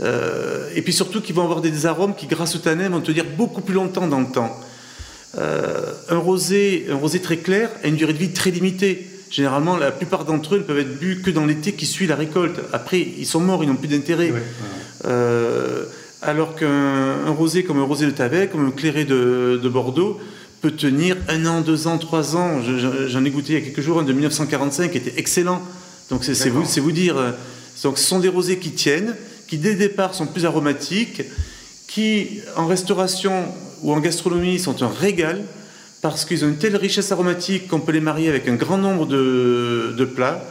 Euh, et puis surtout qui vont avoir des arômes qui, grâce au tanin, vont tenir beaucoup plus longtemps dans le temps. Euh, un, rosé, un rosé très clair a une durée de vie très limitée. Généralement, la plupart d'entre eux ne peuvent être bu que dans l'été qui suit la récolte. Après, ils sont morts, ils n'ont plus d'intérêt. Euh, alors qu'un un rosé comme un rosé de Tavel, comme un clairé de, de Bordeaux, peut tenir un an, deux ans, trois ans. Je- je- J'en ai goûté il y a quelques jours un de 1945 qui était excellent. Donc c'est vous, dire. euh, Donc ce sont des rosés qui tiennent, qui dès le départ sont plus aromatiques, qui en restauration ou en gastronomie sont un régal parce qu'ils ont une telle richesse aromatique qu'on peut les marier avec un grand nombre de, de plats.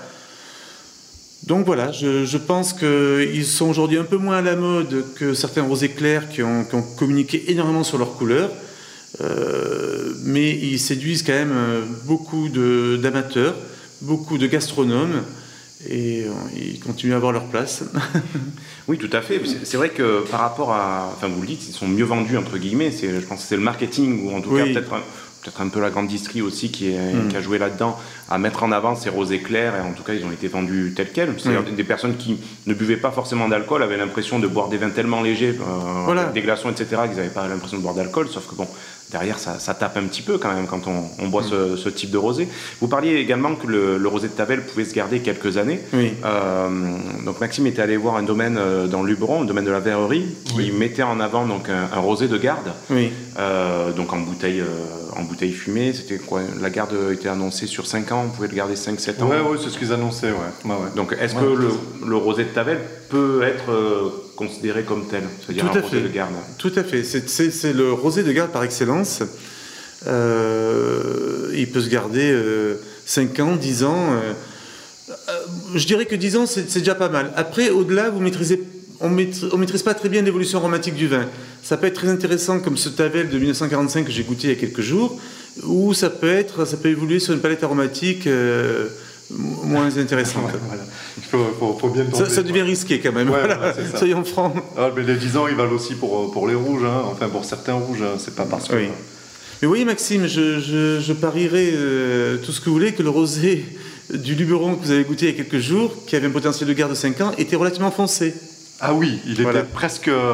Donc voilà, je, je pense qu'ils sont aujourd'hui un peu moins à la mode que certains rosés clairs qui ont, qui ont communiqué énormément sur leur couleur. Euh, mais ils séduisent quand même euh, beaucoup d'amateurs, beaucoup de gastronomes, et euh, ils continuent à avoir leur place. Oui, tout à fait. C'est- vrai que par rapport à. Enfin, vous le dites, ils sont mieux vendus, entre guillemets. C'est- Je pense que c'est le marketing, ou en tout cas, peut-être un, peut-être un peu la grande distrie aussi qui, est- Mm. qui a joué là-dedans, à mettre en avant ces rosés clairs. Et en tout cas, ils ont été vendus tels quels. C'est-à-dire Oui. des- des personnes qui ne buvaient pas forcément d'alcool avaient l'impression de boire des vins tellement légers, euh, Voilà. avec des glaçons, etc., qu'ils n'avaient pas l'impression de boire d'alcool. Sauf que bon. Derrière, ça, ça tape un petit peu quand même quand on, on boit ce, ce type de rosé. Vous parliez également que le, le rosé de Tavel pouvait se garder quelques années. Oui. Euh, donc Maxime était allé voir un domaine euh, dans le Luberon, un domaine de la verrerie, qui mettait en avant donc un, un rosé de garde, Oui. euh, donc en bouteille, euh, en bouteille fumée. C'était quoi? La garde était annoncée sur 5 ans, on pouvait le garder 5-7 ans? Ouais, ouais, c'est ce qu'ils annonçaient, ouais. Ouais, ouais. Donc est-ce Ouais. que le, le rosé de Tavel peut être euh, considéré comme tel C'est-à-dire un rosé fait. de garde Tout à fait. C'est- le rosé de garde par excellence. Euh, il peut se garder 5 ans, 10 ans. euh, euh, je dirais que 10 ans, c'est déjà pas mal. Après, au-delà, vous maîtrisez. On ne maîtrise pas très bien l'évolution aromatique du vin. Ça peut être très intéressant comme ce Tavel de 1945 que j'ai goûté il y a quelques jours, ou ça peut, être, ça peut évoluer sur une palette aromatique euh, moins intéressante. Voilà. Faut, faut- faut bien Ça, tomber, ça devient quoi. risqué quand même. Ouais, voilà. voilà, c'est ça. Soyons francs. Ah, mais les 10 ans, ils valent aussi pour, pour les rouges, hein. enfin pour certains rouges, hein. c'est pas parce que. Oui. Mais voyez, Maxime, je, je, je parierais euh, tout ce que vous voulez que le rosé du Luberon que vous avez goûté il y a quelques jours, qui avait un potentiel de garde de 5 ans, était relativement foncé. Ah oui, il Voilà. était presque, euh,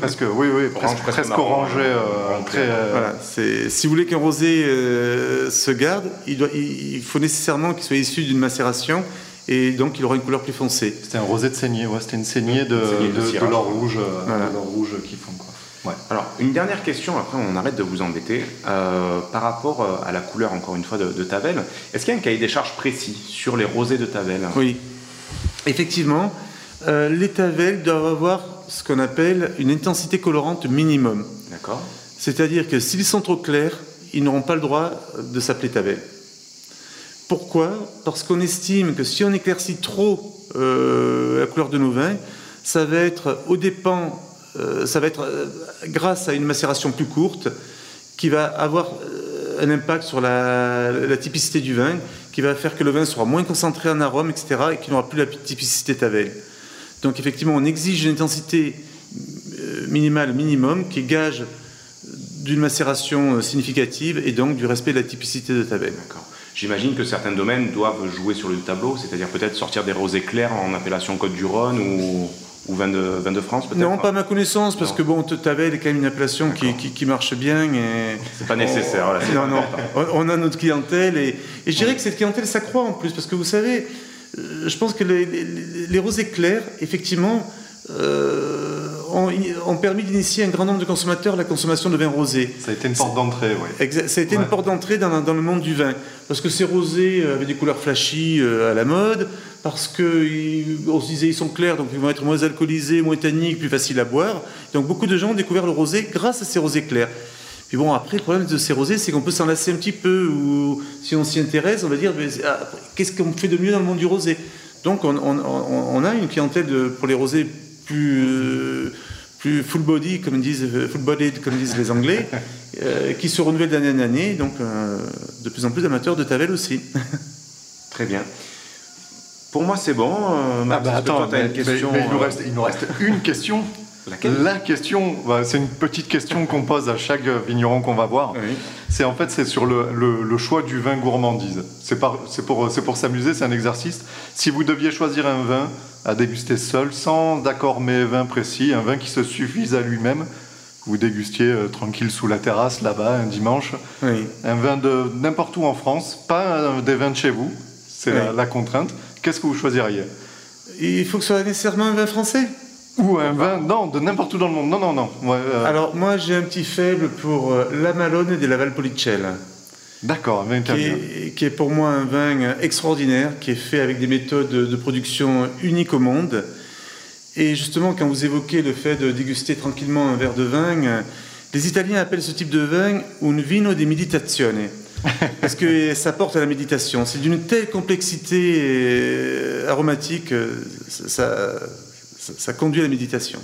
presque, oui, oui, presque, presque orangé, euh, très. euh, Voilà, c'est- si vous voulez qu'un rosé euh, se garde, il, doit, il, il faut nécessairement qu'il soit issu d'une macération et donc il aura une couleur plus foncée. C'était un rosé de saignée, ouais, c'était une saignée de, de de, de cirage. l'or rouge, euh, Voilà. l'or rouge qui font quoi. Ouais. Alors, une dernière question, après on arrête de vous embêter. Euh, par rapport à la couleur, encore une fois, de, de Tavel, est-ce qu'il y a un cahier des charges précis sur les rosés de Tavel? Oui, effectivement, euh, les tavelles doivent avoir ce qu'on appelle une intensité colorante minimum. D'accord C'est-à-dire que s'ils sont trop clairs, ils n'auront pas le droit de s'appeler Tavel. Pourquoi? Parce qu'on estime que si on éclaircit trop euh, la couleur de nos vins, ça va être au dépend, euh, ça va être euh, grâce à une macération plus courte qui va avoir un impact sur la, la typicité du vin, qui va faire que le vin sera moins concentré en arôme, etc., et qu'il n'aura plus la typicité Tavel. Donc effectivement, on exige une intensité euh, minimale, minimum, qui gage d'une macération euh, significative et donc du respect de la typicité de Tavel. D'accord. J'imagine que certains domaines doivent jouer sur le tableau, c'est-à-dire peut-être sortir des rosés clairs en appellation Côte-du-Rhône ou, ou vin, de, vin de France, peut-être Non, pas à ma connaissance, parce Non. que bon, Tavel est quand même une appellation qui, qui- qui marche bien. Et... C'est pas nécessaire, non, pas non, on, a notre clientèle et, et je dirais que cette clientèle s'accroît en plus, parce que vous savez, je pense que les, les- les rosés clairs, effectivement, euh, ont, ont permis d'initier un grand nombre de consommateurs à la consommation de vins rosés. Ça a été une porte d'entrée, oui. Ça a été Ouais. une porte d'entrée dans, dans le monde du vin. Parce que ces rosés euh, avaient des couleurs flashy euh, à la mode, parce qu'on se disait ils sont clairs, donc ils vont être moins alcoolisés, moins tanniques, plus faciles à boire. Donc beaucoup de gens ont découvert le rosé grâce à ces rosés clairs. Puis bon, après, le problème de ces rosés, c'est qu'on peut s'en lasser un petit peu, ou si on s'y intéresse, on va dire, mais, ah, qu'est-ce qu'on fait de mieux dans le monde du rosé? Donc on, on- on- on a une clientèle de- pour les rosés plus, euh, plus full body, comme disent, full bodied, comme disent les Anglais, euh, qui se renouvelle d'année en année, donc euh, de plus en plus d'amateurs de Tavel aussi. Très bien. Pour moi, c'est bon. euh, toi, t'as mais, une question mais- mais il, nous euh, reste, il nous reste une question. Laquelle La question, bah, c'est une petite question qu'on pose à chaque vigneron qu'on va voir. Oui. C'est en fait c'est sur le, le- le choix du vin gourmandise. C'est par- c'est pour, c'est pour s'amuser, c'est un exercice. Si vous deviez choisir un vin à déguster seul, sans accord mais vin précis, un vin qui se suffise à lui-même, que vous dégustiez euh, tranquille sous la terrasse là-bas un dimanche, Oui. un vin de n'importe où en France, pas euh, des vins de chez vous, c'est la, la contrainte. Qu'est-ce que vous choisiriez? Il faut que ce soit nécessairement un vin français? Ou un vin, non, de n'importe où dans le monde. Non, non, non. Ouais, euh, Alors moi j'ai un petit faible pour euh, la Malone des Laval Policella, D'accord, un vin qui qui est pour moi un vin extraordinaire, qui est fait avec des méthodes de production uniques au monde. Et justement, quand vous évoquez le fait de déguster tranquillement un verre de vin, les Italiens appellent ce type de vin un vino di meditazione. Parce que ça porte à la méditation. C'est d'une telle complexité euh, aromatique, ça, ça, ça conduit à la méditation.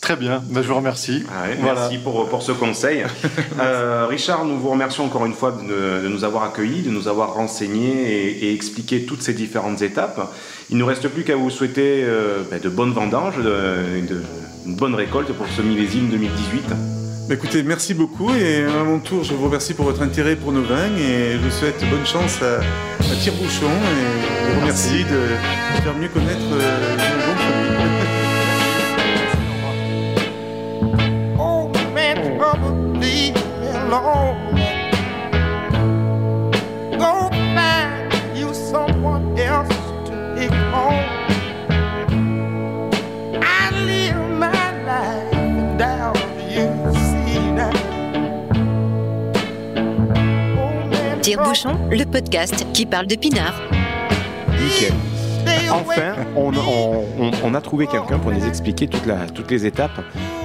Très bien, ben, je vous remercie. Ah ouais, Voilà. Merci pour, pour ce conseil. Euh, Richard, nous vous remercions encore une fois de, de nous avoir accueillis, de nous avoir renseignés et, et expliqué toutes ces différentes étapes. Il ne nous reste plus qu'à vous souhaiter euh, ben, de bonnes vendanges, de, de- une bonne récolte pour ce millésime 2018. Bah, écoutez, merci beaucoup et à mon tour, je vous remercie pour votre intérêt pour nos vins et je vous souhaite bonne chance à, à Tire-Bouchon et je vous remercie de faire mieux connaître euh, nos bons alone. Go find you someone else to pick on. I live my life and die with you, see now. Man, Tire-bouchon, le podcast qui parle de pinard. Nickel. Enfin, on, on- on- on a trouvé quelqu'un pour nous expliquer toute la- toutes les étapes,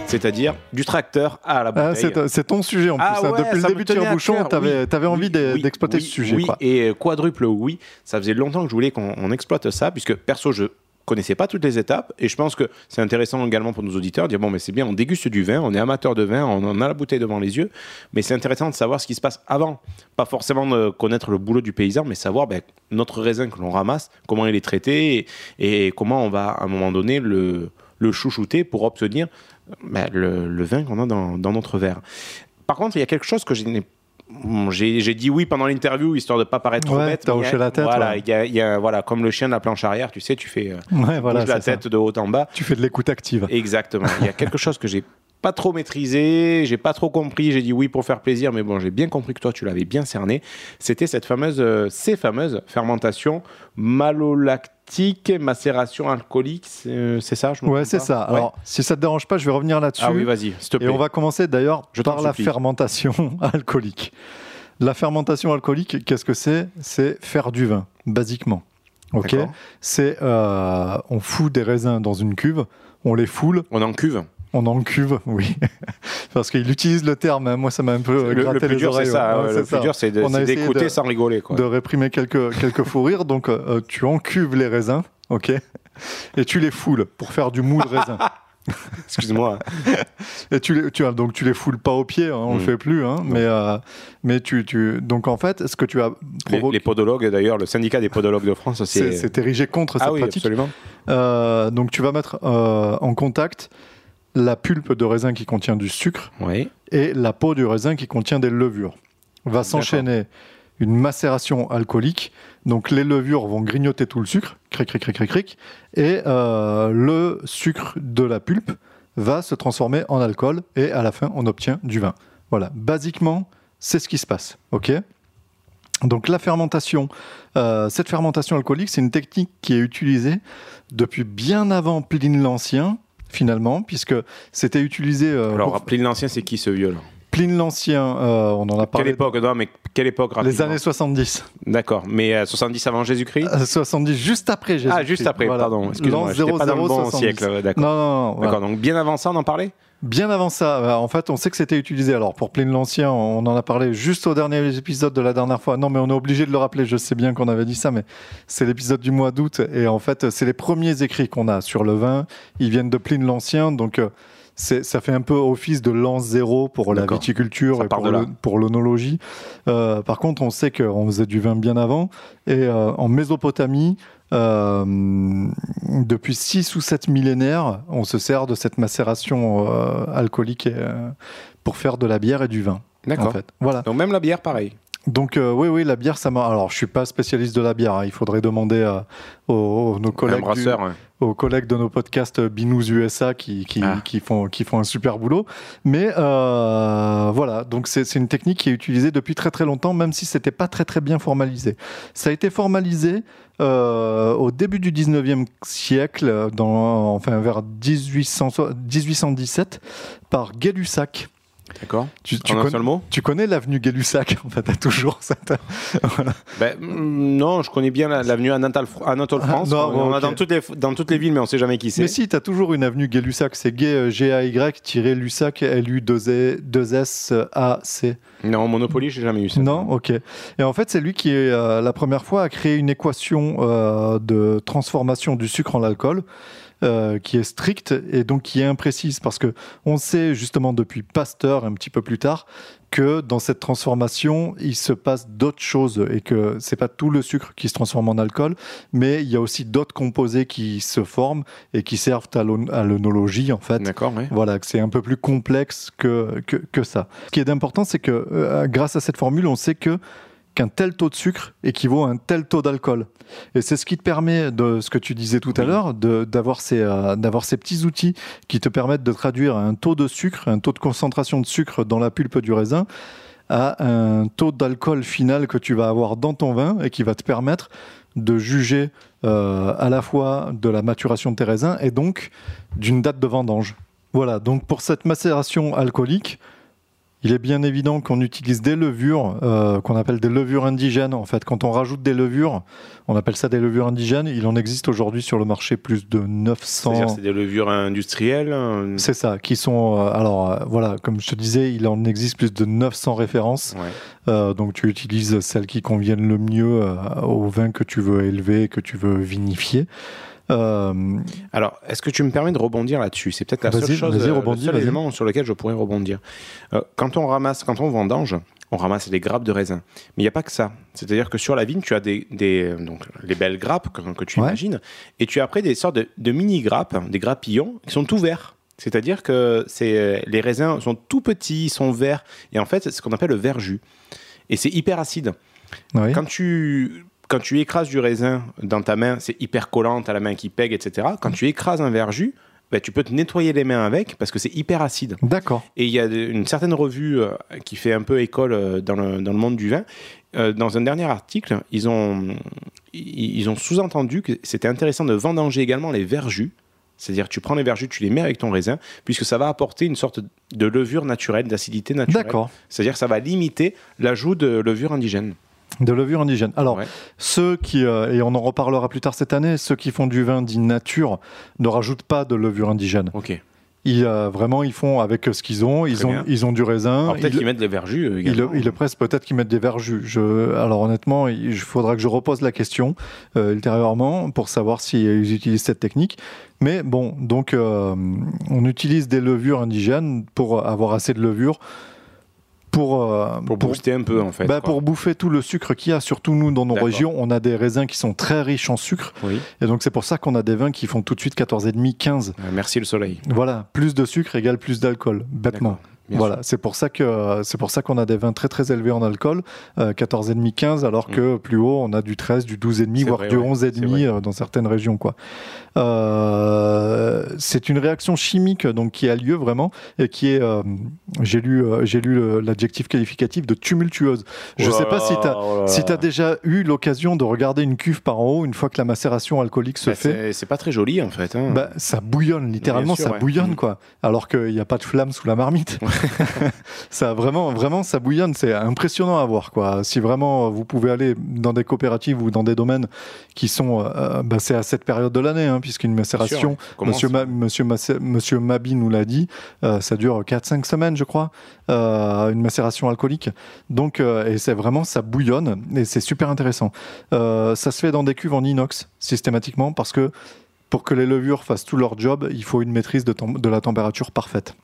c'est-à-dire du tracteur à la Ah, bouteille. c'est c'est ton sujet en plus. Ah hein. ouais, Depuis le début de Tire-Bouchon, tu avais, oui. envie Oui, d'exploiter oui, ce sujet. Oui, quoi. et quadruple oui. Ça faisait longtemps que je voulais qu'on on exploite ça, puisque perso, je connaissais pas toutes les étapes. Et je pense que c'est intéressant également pour nos auditeurs de dire bon, mais c'est bien, on déguste du vin, on est amateur de vin, on en a la bouteille devant les yeux, mais c'est intéressant de savoir ce qui se passe avant. Pas forcément de connaître le boulot du paysan, mais savoir ben, notre raisin que l'on ramasse, comment il est traité et, et comment on va à un moment donné le, le chouchouter pour obtenir ben, le, le vin qu'on a dans, dans notre verre. Par contre, il y a quelque chose que je n'ai Bon, J'ai dit oui pendant l'interview histoire de pas paraître trop Ouais, bête. t'as y a- hoché la tête, Voilà, ouais. y a- il y a- voilà, comme le chien de la planche arrière, tu sais, tu fais euh, Ouais, voilà, la ça. tête de haut en bas. Tu fais de l'écoute active. Exactement. Il y a quelque chose que j'ai pas trop maîtrisé, j'ai pas trop compris. J'ai dit oui pour faire plaisir, mais bon, j'ai bien compris que toi tu l'avais bien cerné. C'était cette fameuse, euh, ces fameuses fermentations macération alcoolique, c'est euh, ça je Ouais, c'est ça. Ouais. Alors, si ça te dérange pas, je vais revenir là-dessus. ah oui, vas-y, s'il te plaît. Et on va commencer d'ailleurs par la supplie. fermentation alcoolique. La fermentation alcoolique, qu'est-ce que c'est? C'est faire du vin, basiquement. Ok? C'est euh, on fout des raisins dans une cuve, on les foule, On en cuve? On en cuve, oui, parce qu'il utilise le terme. hein. Moi, ça m'a un peu Le, le gratté plus les dur, c'est oreilles. ça. ouais. Ouais, le ça. plus dur, c'est d'écouter sans rigoler. Quoi. de réprimer quelques, quelques fous rires. Donc, euh, tu encuves les raisins, ok, et tu les foules pour faire du mou de raisin. Excuse-moi. Et tu les, tu donc tu les foules pas au pied, hein, on Mm. le fait plus, hein, mais euh, mais tu, tu donc en fait, ce que tu as Les, provoqué, les podologues, d'ailleurs, le syndicat des podologues de France, c'est érigé contre Ah cette oui, pratique. absolument. Euh, donc tu vas mettre euh, en contact la pulpe de raisin qui contient du sucre Oui. et la peau du raisin qui contient des levures. Va s'enchaîner une macération alcoolique. Donc les levures vont grignoter tout le sucre, cric, cric, cric, cric, cric, et euh, le sucre de la pulpe va se transformer en alcool et à la fin on obtient du vin. Voilà, basiquement c'est ce qui se passe. Ok? Donc la fermentation, euh, cette fermentation alcoolique, c'est une technique qui est utilisée depuis bien avant Pline l'Ancien, finalement, puisque c'était utilisé. euh, Alors, pour- l'Ancien, c'est qui ce là Pline l'Ancien, euh, on en a Quelle parlé. époque Non, mais quelle époque Les années 70. D'accord, mais euh, 70 avant Jésus-Christ Euh, 70, juste après Jésus. Ah, juste après, pardon. Excuse-moi, L'an j'étais pas dans le 00, bon 70. siècle. Non, D'accord. non, non. voilà. D'accord, donc bien avant ça, on en parlait Bien avant ça, euh, en fait, on sait que c'était utilisé. Alors, pour Pline l'Ancien, on en a parlé juste au dernier épisode de la dernière fois. Non, mais on est obligé de le rappeler. Je sais bien qu'on avait dit ça, mais c'est l'épisode du mois d'août. Et en fait, c'est les premiers écrits qu'on a sur le vin. Ils viennent de Pline l'Ancien. Donc, euh, ça fait un peu office de l'an zéro pour la viticulture Ça et pour le- l'onologie. Euh, par contre, on sait qu'on faisait du vin bien avant. Et euh, en Mésopotamie, euh, depuis 6 ou 7 millénaires, on se sert de cette macération alcoolique pour faire de la bière et du vin. En D'accord. fait. Voilà. Donc même la bière, pareil. Donc euh, oui, oui, la bière, ça m'a. Alors, je suis pas spécialiste de la bière. hein. Il faudrait demander à- aux, aux- nos Un collègues, du- brasseur. Aux collègues de nos podcasts Binous USA qui, qui, Ah. qui font, qui font un super boulot. Mais euh, voilà, donc c'est c'est une technique qui est utilisée depuis très très longtemps, même si c'était pas très très bien formalisé. Ça a été formalisé euh, au début du 19e siècle, dans, enfin vers 1800 1817, par Gay-Lussac. D'accord. Tu, tu mot tu connais l'avenue Gay-Lussac En fait, t'as toujours ça. t'as- voilà. Ben, mm, Non, je connais bien la- l'avenue Anatole, Anatole Ah, France. non, on bon, a dans toutes, les, dans toutes les villes, mais on sait jamais qui c'est. Mais si, t'as toujours une avenue Gay-Lussac. C'est Gay, euh, G-A-Y-Lussac, L-U-2-S-A-C. Non, Monopoly, j'ai jamais eu ça. Non, ok. Et en fait, c'est lui qui est euh, la première fois à créer une équation euh, de transformation du sucre en alcool. Euh, qui est stricte et donc qui est imprécise parce que on sait justement depuis Pasteur un petit peu plus tard que dans cette transformation il se passe d'autres choses et que c'est pas tout le sucre qui se transforme en alcool mais il y a aussi d'autres composés qui se forment et qui servent à l'on- à l'œnologie en fait D'accord, ouais. voilà, que c'est un peu plus complexe que, que, que ça. Ce qui est important, c'est que euh, grâce à cette formule, on sait que qu'un tel taux de sucre équivaut à un tel taux d'alcool. Et c'est ce qui te permet, de ce que tu disais tout à Oui. l'heure, d'avoir ces, euh, ces petits outils qui te permettent de traduire un taux de sucre, un taux de concentration de sucre dans la pulpe du raisin à un taux d'alcool final que tu vas avoir dans ton vin et qui va te permettre de juger euh, à la fois de la maturation de tes raisins et donc d'une date de vendange. Voilà, donc pour cette macération alcoolique, il est bien évident qu'on utilise des levures euh, qu'on appelle des levures indigènes. En fait, quand on rajoute des levures, on appelle ça des levures indigènes. Il en existe aujourd'hui sur le marché plus de 900. C'est-à-dire, c'est des levures industrielles. euh, C'est ça, qui sont. euh, alors voilà, comme je te disais, il en existe plus de 900 références. Ouais. Donc tu utilises celles qui conviennent le mieux au vin que tu veux élever, que tu veux vinifier. Euh, Alors, est-ce que tu me permets de rebondir là-dessus? C'est peut-être la seule chose, euh, le seul élément sur lequel je pourrais rebondir. Euh, quand on ramasse, quand on vendange, on ramasse des grappes de raisin. Mais il n'y a pas que ça. C'est-à-dire que sur la vigne, tu as des, des- donc, les belles grappes que, que tu Ouais. imagines, et tu as après des sortes de, de mini-grappes, des grappillons, qui sont tout verts. C'est-à-dire que les raisins sont tout petits, ils sont verts, et en fait, c'est ce qu'on appelle le verjus. Et c'est hyper acide. Quand tu, quand tu écrases du raisin dans ta main, c'est hyper collant, tu as la main qui pègue, etc. Quand tu écrases un verjus, bah, tu peux te nettoyer les mains avec parce que c'est hyper acide. D'accord. Et il y a une certaine revue euh, qui fait un peu école euh, dans le, dans le monde du vin. Euh, dans un dernier article, ils ont, ils, ont sous-entendu que c'était intéressant de vendanger également les verjus. C'est-à-dire, tu prends les verjus, tu les mets avec ton raisin, puisque ça va apporter une sorte de levure naturelle, d'acidité naturelle. D'accord. C'est-à-dire que ça va limiter l'ajout de levure indigène. De levure indigène. Alors, Ouais. ceux qui, euh, et on en reparlera plus tard cette année, ceux qui font du vin dit nature ne rajoutent pas de levure indigène. Ok. Ils, euh, vraiment, ils font avec ce qu'ils ont. Ils Très ont, bien. ils ont du raisin. Peut-être Ils- qu'ils mettent des verjus euh, Ils le, également. ils le pressent, peut-être qu'ils mettent des verjus. Je, alors honnêtement, il faudra que je repose la question euh, ultérieurement pour savoir s'ils utilisent cette technique. Mais bon, donc euh, on utilise des levures indigènes pour avoir assez de levure pour, euh, Pour booster un peu, en fait. bah, pour bouffer tout le sucre qu'il y a, surtout nous dans nos régions, on a des raisins qui sont très riches en sucre. Oui. Et donc c'est pour ça qu'on a des vins qui font tout de suite 14,5, 15. Euh, merci le soleil. Voilà, plus de sucre égale plus d'alcool, bêtement. Bien Voilà, c'est pour ça que c'est pour ça qu'on a des vins très très élevés en alcool, euh, 14,5 15 alors que plus haut on a du 13, du 12,5 Mm. C'est voire vrai, du ouais. 11,5 C'est vrai. euh, dans certaines régions quoi. Euh, c'est une réaction chimique donc qui a lieu vraiment et qui est euh, j'ai lu euh, j'ai lu l'adjectif qualificatif de tumultueuse. Je Oh là sais pas si tu là, oh si as déjà eu l'occasion de regarder une cuve par en haut une fois que la macération alcoolique se Bah, fait. c'est- pas très joli, en fait. hein. Bah, ça bouillonne, littéralement, sûr, ça ouais. bouillonne, Mm. quoi. Alors qu'il n'y a pas de flamme sous la marmite. ça, vraiment, vraiment, ça bouillonne. C'est impressionnant à voir, quoi. Si vraiment vous pouvez aller dans des coopératives ou dans des domaines qui sont. euh, bah, c'est à cette période de l'année, hein, puisqu'une macération, ouais. Monsieur, Ma- monsieur, Massé- monsieur Mabi nous l'a dit, euh, ça dure 4-5 semaines, je crois, euh, une macération alcoolique. Donc, euh, et c'est vraiment, ça bouillonne et c'est super intéressant. Ça se fait dans des cuves en inox, systématiquement, parce que pour que les levures fassent tout leur job, il faut une maîtrise de, la température parfaite.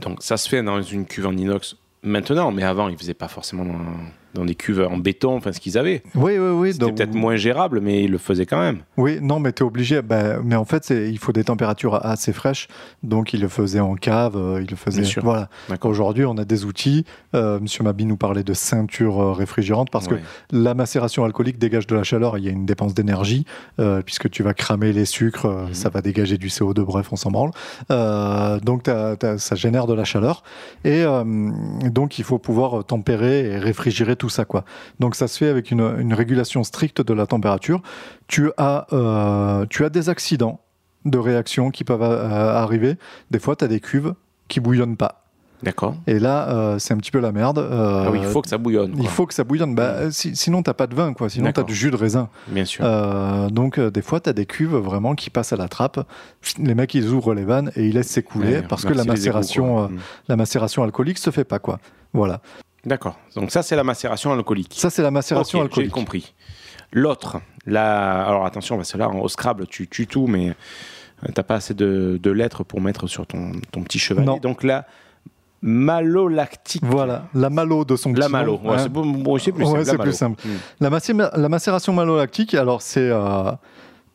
Donc ça se fait dans une cuve en inox maintenant, mais avant, ils faisaient pas forcément dans, dans des cuves en béton, enfin ce qu'ils avaient. Oui, oui, oui. C'était donc- peut-être moins gérable, mais ils le faisaient quand même. Oui, non, mais tu es obligé. ben, mais en fait, il faut des températures assez fraîches. Donc, il le faisait en cave. euh, il le faisait. Bien sûr. Voilà. Aujourd'hui, on a des outils. Euh, Monsieur Mabi nous parlait de ceinture euh, réfrigérante parce Ouais. que la macération alcoolique dégage de la chaleur. Il y a une dépense d'énergie euh, puisque tu vas cramer les sucres. Mhm. Ça va dégager du CO2. Bref, on s'en branle. Euh, donc, ça génère de la chaleur. Et donc, il faut pouvoir tempérer et réfrigérer tout ça. Quoi. Donc, ça se fait avec une, une régulation stricte de la température. Tu as, euh, tu as des accidents de réaction qui peuvent euh, arriver. Des fois, tu as des cuves qui bouillonnent pas. D'accord. Et là, euh, c'est un petit peu la merde. Euh, Ah oui, il faut que ça bouillonne. il faut que ça bouillonne. Bah, si- sinon, t'as pas de vin, quoi. Sinon, tu as D'accord. du jus de raisin. Bien sûr. Euh, donc, des fois, tu as des cuves vraiment qui passent à la trappe. Les mecs, ils ouvrent les vannes et ils laissent s'écouler Ouais, parce que la égouts, macération, Mm. la macération alcoolique se fait pas, quoi. Voilà. D'accord. Donc ça, c'est la macération alcoolique. Ça, c'est la macération Ok, J'ai alcoolique. compris. L'autre, là, alors attention, parce que là, au Scrabble, tu tues tout, mais euh, t'as pas assez de, de lettres pour mettre sur ton, ton petit chevalet. Non. Donc là, malolactique. Voilà, la malo de son La malo. Ouais, hein. c'est bon, plus Ouais, simple. la plus simple. Mm. La, macé- la macération malolactique, alors c'est euh,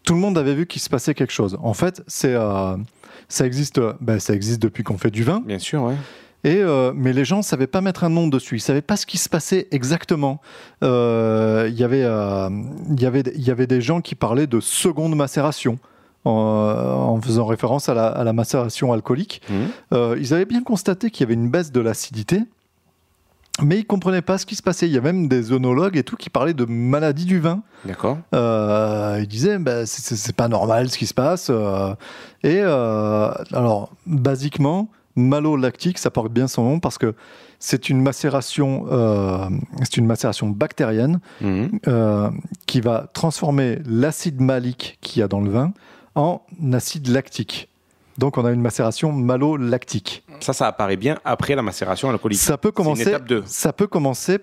tout le monde avait vu qu'il se passait quelque chose. En fait, c'est euh, ça existe, ben, ça existe depuis qu'on fait du vin. Bien sûr, ouais. Et euh, mais les gens savaient pas mettre un nom dessus. Ils savaient pas ce qui se passait exactement. Euh, Il y avait, euh, il y avait, il y avait des gens qui parlaient de seconde macération. En, en faisant référence à la, à la macération alcoolique. Euh, ils avaient bien constaté qu'il y avait une baisse de l'acidité, mais ils comprenaient pas ce qui se passait. Il y a même des œnologues et tout qui parlaient de maladie du vin. D'accord. Euh, ils disaient bah, c'est- pas normal ce qui se passe. euh. et euh, alors, basiquement, malolactique, ça porte bien son nom parce que c'est une macération, euh, c'est une macération bactérienne Mhm. euh, qui va transformer l'acide malique qu'il y a dans le vin en acide lactique. Donc, on a une macération malolactique. Ça, ça apparaît bien après la macération alcoolique. Ça peut une commencer. étape 2. Ça peut commencer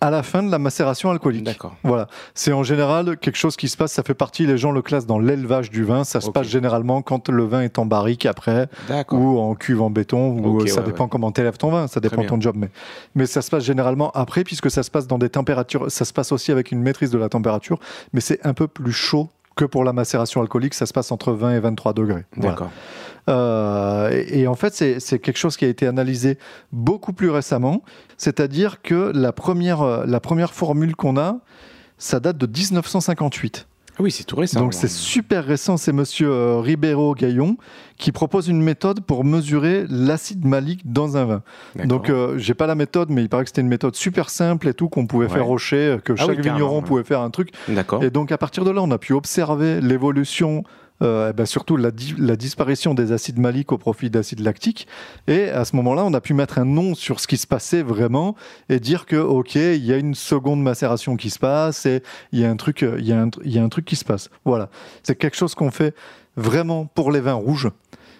à la fin de la macération alcoolique. D'accord. Voilà, c'est en général quelque chose qui se passe, ça fait partie, les gens le classent dans l'élevage du vin, ça se passe généralement quand le vin est en barrique après, ou en cuve en béton, ou Ok, ça ouais, dépend ouais. comment t'élèves ton vin, ça dépend ton job, mais, mais ça se passe généralement après, puisque ça se passe dans des températures, ça se passe aussi avec une maîtrise de la température, mais c'est un peu plus chaud que pour la macération alcoolique, ça se passe entre 20 et 23 degrés. D'accord. Euh, et, et en fait, c'est c'est quelque chose qui a été analysé beaucoup plus récemment. C'est-à-dire que la première, euh, la première formule qu'on a, ça date de 1958. Ah Oui, c'est tout récent. Donc c'est super récent. C'est monsieur euh, Ribeiro Gaillon qui propose une méthode pour mesurer l'acide malique dans un vin. Donc euh, j'ai pas la méthode, mais il paraît que c'était une méthode super simple et tout qu'on pouvait Ouais. faire au chai, euh, que Ah chaque vigneron ouais. pouvait faire un truc. D'accord. Et donc à partir de là, on a pu observer l'évolution, euh, eh ben, surtout la, di- la disparition des acides maliques au profit d'acides lactiques. Et à ce moment-là, on a pu mettre un nom sur ce qui se passait vraiment et dire que ok, il y a une seconde macération qui se passe et il y euh, il y a un truc qui se passe. Voilà, c'est quelque chose qu'on fait vraiment pour les vins rouges.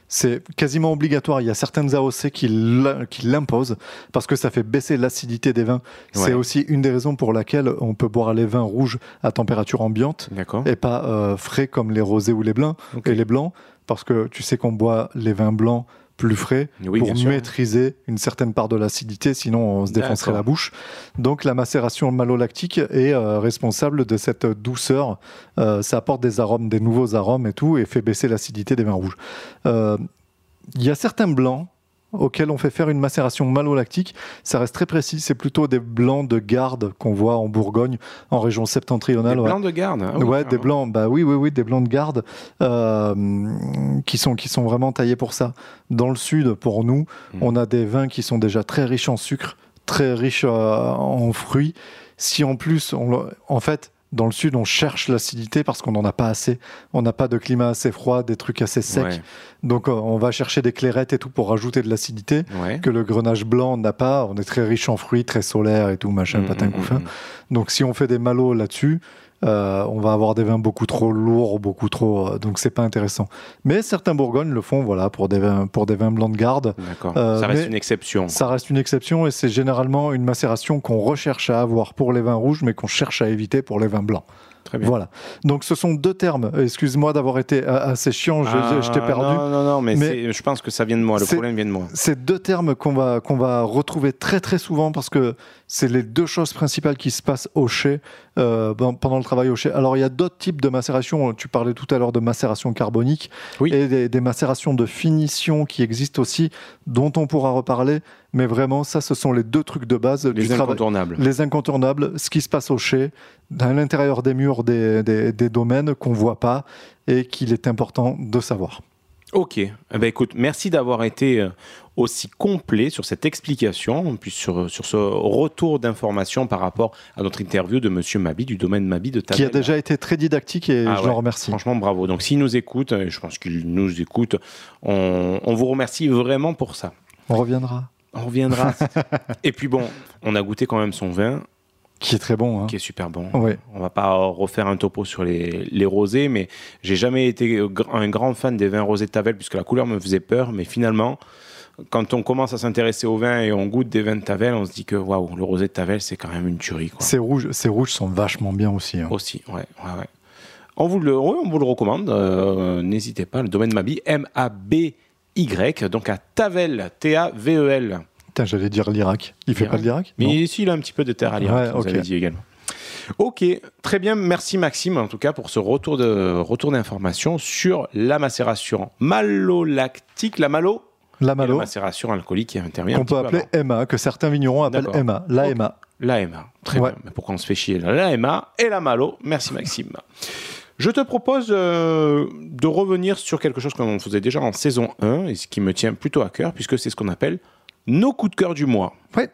C'est quasiment obligatoire. Il y a certaines AOC qui l'im- qui l'imposent parce que ça fait baisser l'acidité des vins. Ouais. C'est aussi une des raisons pour laquelle on peut boire les vins rouges à température ambiante et pas euh, frais comme les rosés ou les blancs et les blancs parce que tu sais qu'on boit les vins blancs plus frais Oui, pour maîtriser une certaine part de l'acidité sinon on se défoncerait la bouche. Donc la macération malolactique est euh, responsable de cette douceur. Euh, ça apporte des arômes des nouveaux arômes et tout et fait baisser l'acidité des vins rouges. Euh, il y a certains blancs auxquels on fait faire une macération malolactique, ça reste très précis. C'est plutôt des blancs de garde qu'on voit en Bourgogne, en région Des septentrionale. ouais. blancs de garde. ah oui, ouais, des blancs, bah oui, oui, oui, des blancs de garde euh, qui sont qui sont vraiment taillés pour ça. Dans le sud, pour nous, Mm. on a des vins qui sont déjà très riches en sucre, très riches euh, en fruits. Si en plus, on, en fait, dans le sud, on cherche l'acidité parce qu'on n'en a pas assez. On n'a pas de climat assez froid, des trucs assez secs. Ouais. Donc, euh, on va chercher des clairettes et tout pour rajouter de l'acidité Ouais. que le grenage blanc n'a pas. On est très riche en fruits, très solaire et tout, machin, Mm, patin mm, couffin. mm, Donc si on fait des malots là-dessus, euh, on va avoir des vins beaucoup trop lourds, beaucoup trop. euh, donc c'est pas intéressant. Mais certains Bourgognes le font, voilà, pour des vins, pour des vins blancs de garde. D'accord. Euh, ça reste une exception. Ça reste une exception et c'est généralement une macération qu'on recherche à avoir pour les vins rouges, mais qu'on cherche à éviter pour les vins blancs. Très bien. Voilà. Donc ce sont deux termes. Excuse-moi d'avoir été assez chiant, je, Ah, je t'ai perdu. Non, non, non, mais, Mais je pense que ça vient de moi. Le problème vient de moi. C'est deux termes qu'on va, qu'on va retrouver très très souvent parce que c'est les deux choses principales qui se passent au chai euh, ben, pendant le travail au chai. Alors il y a d'autres types de macération. Tu parlais tout à l'heure de macération carbonique Oui. et des, des macérations de finition qui existent aussi, dont on pourra reparler. Mais vraiment, ça, ce sont les deux trucs de base du Les incontournables. Les incontournables, ce qui se passe au chai, à l'intérieur des murs des, des- des domaines qu'on voit pas et qu'il est important de savoir. Ok. Eh ben, écoute, merci d'avoir été euh, aussi complet sur cette explication, puis sur, sur ce retour d'informations par rapport à notre interview de Monsieur Mabi du domaine Mabi de Qui a Tavel. déjà été très didactique et Ah je ouais. l'en remercie. Franchement, bravo. Donc, s'il nous écoute, et je pense qu'il nous écoute, on, on vous remercie vraiment pour ça. On reviendra. On reviendra. Et puis bon, on a goûté quand même son vin, Qui est très bon. Hein. qui est super bon. Ouais. On va pas refaire un topo sur les, les rosés, mais j'ai jamais été un grand fan des vins rosés de Tavel puisque la couleur me faisait peur. Mais finalement, quand on commence à s'intéresser aux vins et on goûte des vins de Tavel, on se dit que waouh, le rosé de Tavel, c'est quand même une tuerie. Quoi. Ces rouges, ces rouges sont vachement bien aussi. hein. Aussi, ouais, ouais, ouais. On vous le, on vous le recommande. euh, N'hésitez pas, le domaine Mabi, M-A-B-Y, donc à Tavel, T-A-V-E-L. Putain, j'allais dire l'Irak. Il fait L'Irak. pas de l'Irak? Mais ici, il a un petit peu de terre à lire, Ouais, vous ok. avez dit également. Ok, très bien. Merci Maxime, en tout cas, pour ce retour de retour d'informations sur la macération malolactique, la malo, La et la Malo, macération alcoolique qui intervient. qu'on peut peu appeler. MA, que certains vignerons appellent. MA. La Ok. MA. L'AMA. Très Ouais. bien. Mais pourquoi on se fait chier là L'AMA et la Malo? Merci Maxime. Je te propose euh, de revenir sur quelque chose qu'on faisait déjà en saison 1 et ce qui me tient plutôt à cœur puisque c'est ce qu'on appelle nos coups de cœur du mois. Ouais.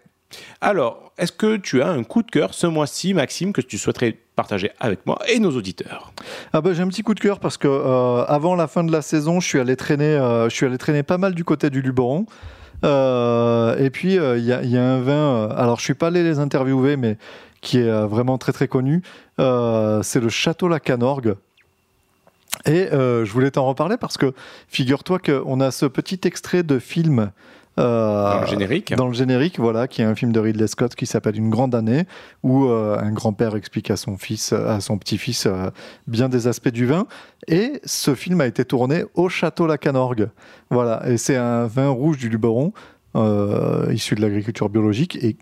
Alors, est-ce que tu as un coup de cœur ce mois-ci, Maxime, que tu souhaiterais partager avec moi et nos auditeurs? Ah bah, j'ai un petit coup de cœur parce que euh, avant la fin de la saison, je suis allé traîner, euh, je suis allé traîner pas mal du côté du Luberon. Euh, et puis il y, y a un vin. alors je suis pas allé les interviewer, mais qui est vraiment très très connu. C'est le Château La Canorgue. Et je voulais t'en reparler parce que figure-toi qu'on a ce petit extrait de film Dans le générique. Dans le générique, voilà, qui est un film de Ridley Scott qui s'appelle Une grande année, où euh, un grand-père explique à son fils, à son petit-fils, euh, bien des aspects du vin. Et ce film a été tourné au château La Canorgue. Voilà, et c'est un vin rouge du Luberon, euh, issu de l'agriculture biologique et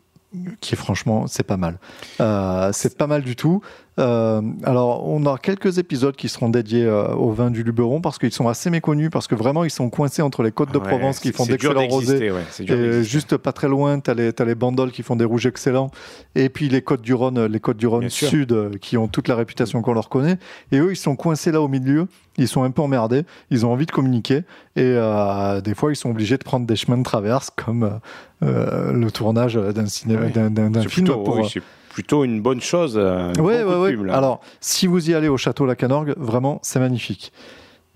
qui est franchement, c'est pas mal. Euh, c'est pas mal du tout. Euh, alors, on a quelques épisodes qui seront dédiés euh, au vin du Luberon parce qu'ils sont assez méconnus, parce que vraiment, ils sont coincés entre les côtes de Ouais, Provence qui font d'excellents rosés. ouais, Et juste pas très loin, tu as les, t'as les bandoles qui font des rouges excellents. Et puis les côtes du Rhône, les côtes du Rhône Bien. Sud euh, qui ont toute la réputation qu'on leur connaît. Et eux, ils sont coincés là au milieu. Ils sont un peu emmerdés. Ils ont envie de communiquer. Et euh, des fois, ils sont obligés de prendre des chemins de traverse comme le tournage d'un cinéma, Ouais. film. plutôt, pour, oui, plutôt une bonne chose. Ouais, ouais, ouais. pub, là. Alors, si vous y allez au château La Canorgue, vraiment, c'est magnifique.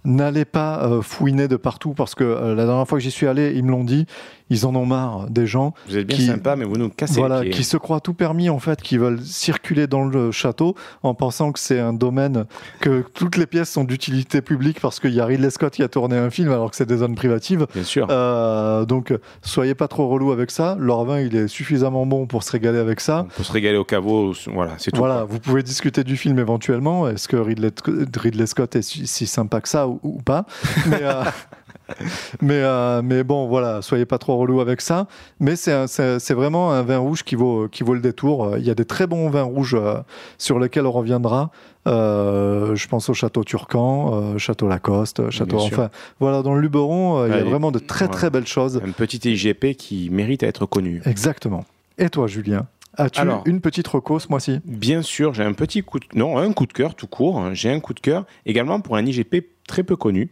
N'allez pas euh, fouiner de partout parce que euh, la dernière fois que j'y suis allé, ils me l'ont dit, ils en ont marre des gens vous êtes bien qui- sympa, mais vous nous cassez voilà, les pieds. qui se croient tout permis en fait, qui veulent circuler dans le château en pensant que c'est un domaine que toutes les pièces sont d'utilité publique parce qu'il y a Ridley Scott qui a tourné un film alors que c'est des zones privatives. Bien sûr. Euh, donc soyez pas trop relou avec ça. Leur vin il est suffisamment bon pour se régaler avec ça. Peut se régaler au caveau, voilà, c'est tout. Voilà, vous pouvez discuter du film éventuellement. Est-ce que Ridley, Ridley Scott est si, si sympa que ça ou, ou pas? Mais, euh, mais, euh, mais bon, voilà, soyez pas trop relou avec ça. Mais c'est vraiment un vin rouge qui vaut, qui vaut le détour. Il y a des très bons vins rouges euh, sur lesquels on reviendra. Euh, je pense au château Turcan, euh, château Lacoste, château. Bien sûr. Enfin, voilà, dans le Luberon, euh, il y a vraiment de très ouais. très belles choses. Un petit IGP qui mérite à être connu. Exactement. Et toi, Julien As-tu une petite reco ce mois-ci Bien sûr, j'ai un petit coup de... Non, un coup de cœur tout court. J'ai un coup de cœur également pour un IGP très peu connu,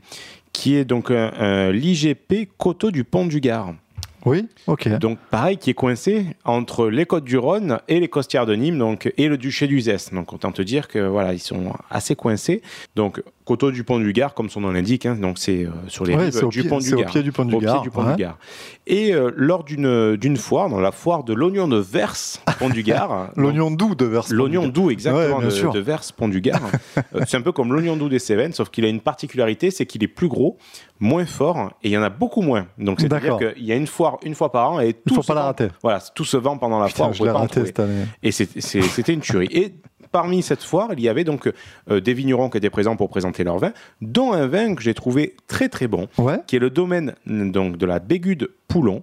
qui est donc l'IGP Coteau du Pont du Gard. Oui Ok. Donc pareil, qui est coincé entre les côtes du Rhône et les costières de Nîmes, donc et le duché d'Uzès. Donc autant te dire que voilà, ils sont assez coincés. Donc Coteau du Pont du Gard, comme son nom l'indique, hein, donc c'est euh, sur les Ouais, rives du pied- Pont du au Gard. pied du Pont du Au pied du Pont ouais. du Gard. Et euh, lors d'une foire, dans la foire de l'oignon de Verse, Pont du Gard. L'oignon doux de Vers. L'oignon doux, exactement, Ouais, de, de Verse Pont du Gard. Euh, c'est un peu comme l'oignon doux des Cévennes, sauf qu'il a une particularité, c'est qu'il est plus gros, moins fort, et il y en a beaucoup moins. Donc c'est-à-dire qu'il y a une foire une fois par an, et Il tout faut se pas la vend- rater. Voilà, tout se vend pendant la Putain, foire. je l'ai raté cette année. Et c'était une tuerie. Et parmi cette foire, il y avait donc euh, des vignerons qui étaient présents pour présenter leur vin, dont un vin que j'ai trouvé très très bon, Ouais. qui est le domaine donc de la Bégude Poulon,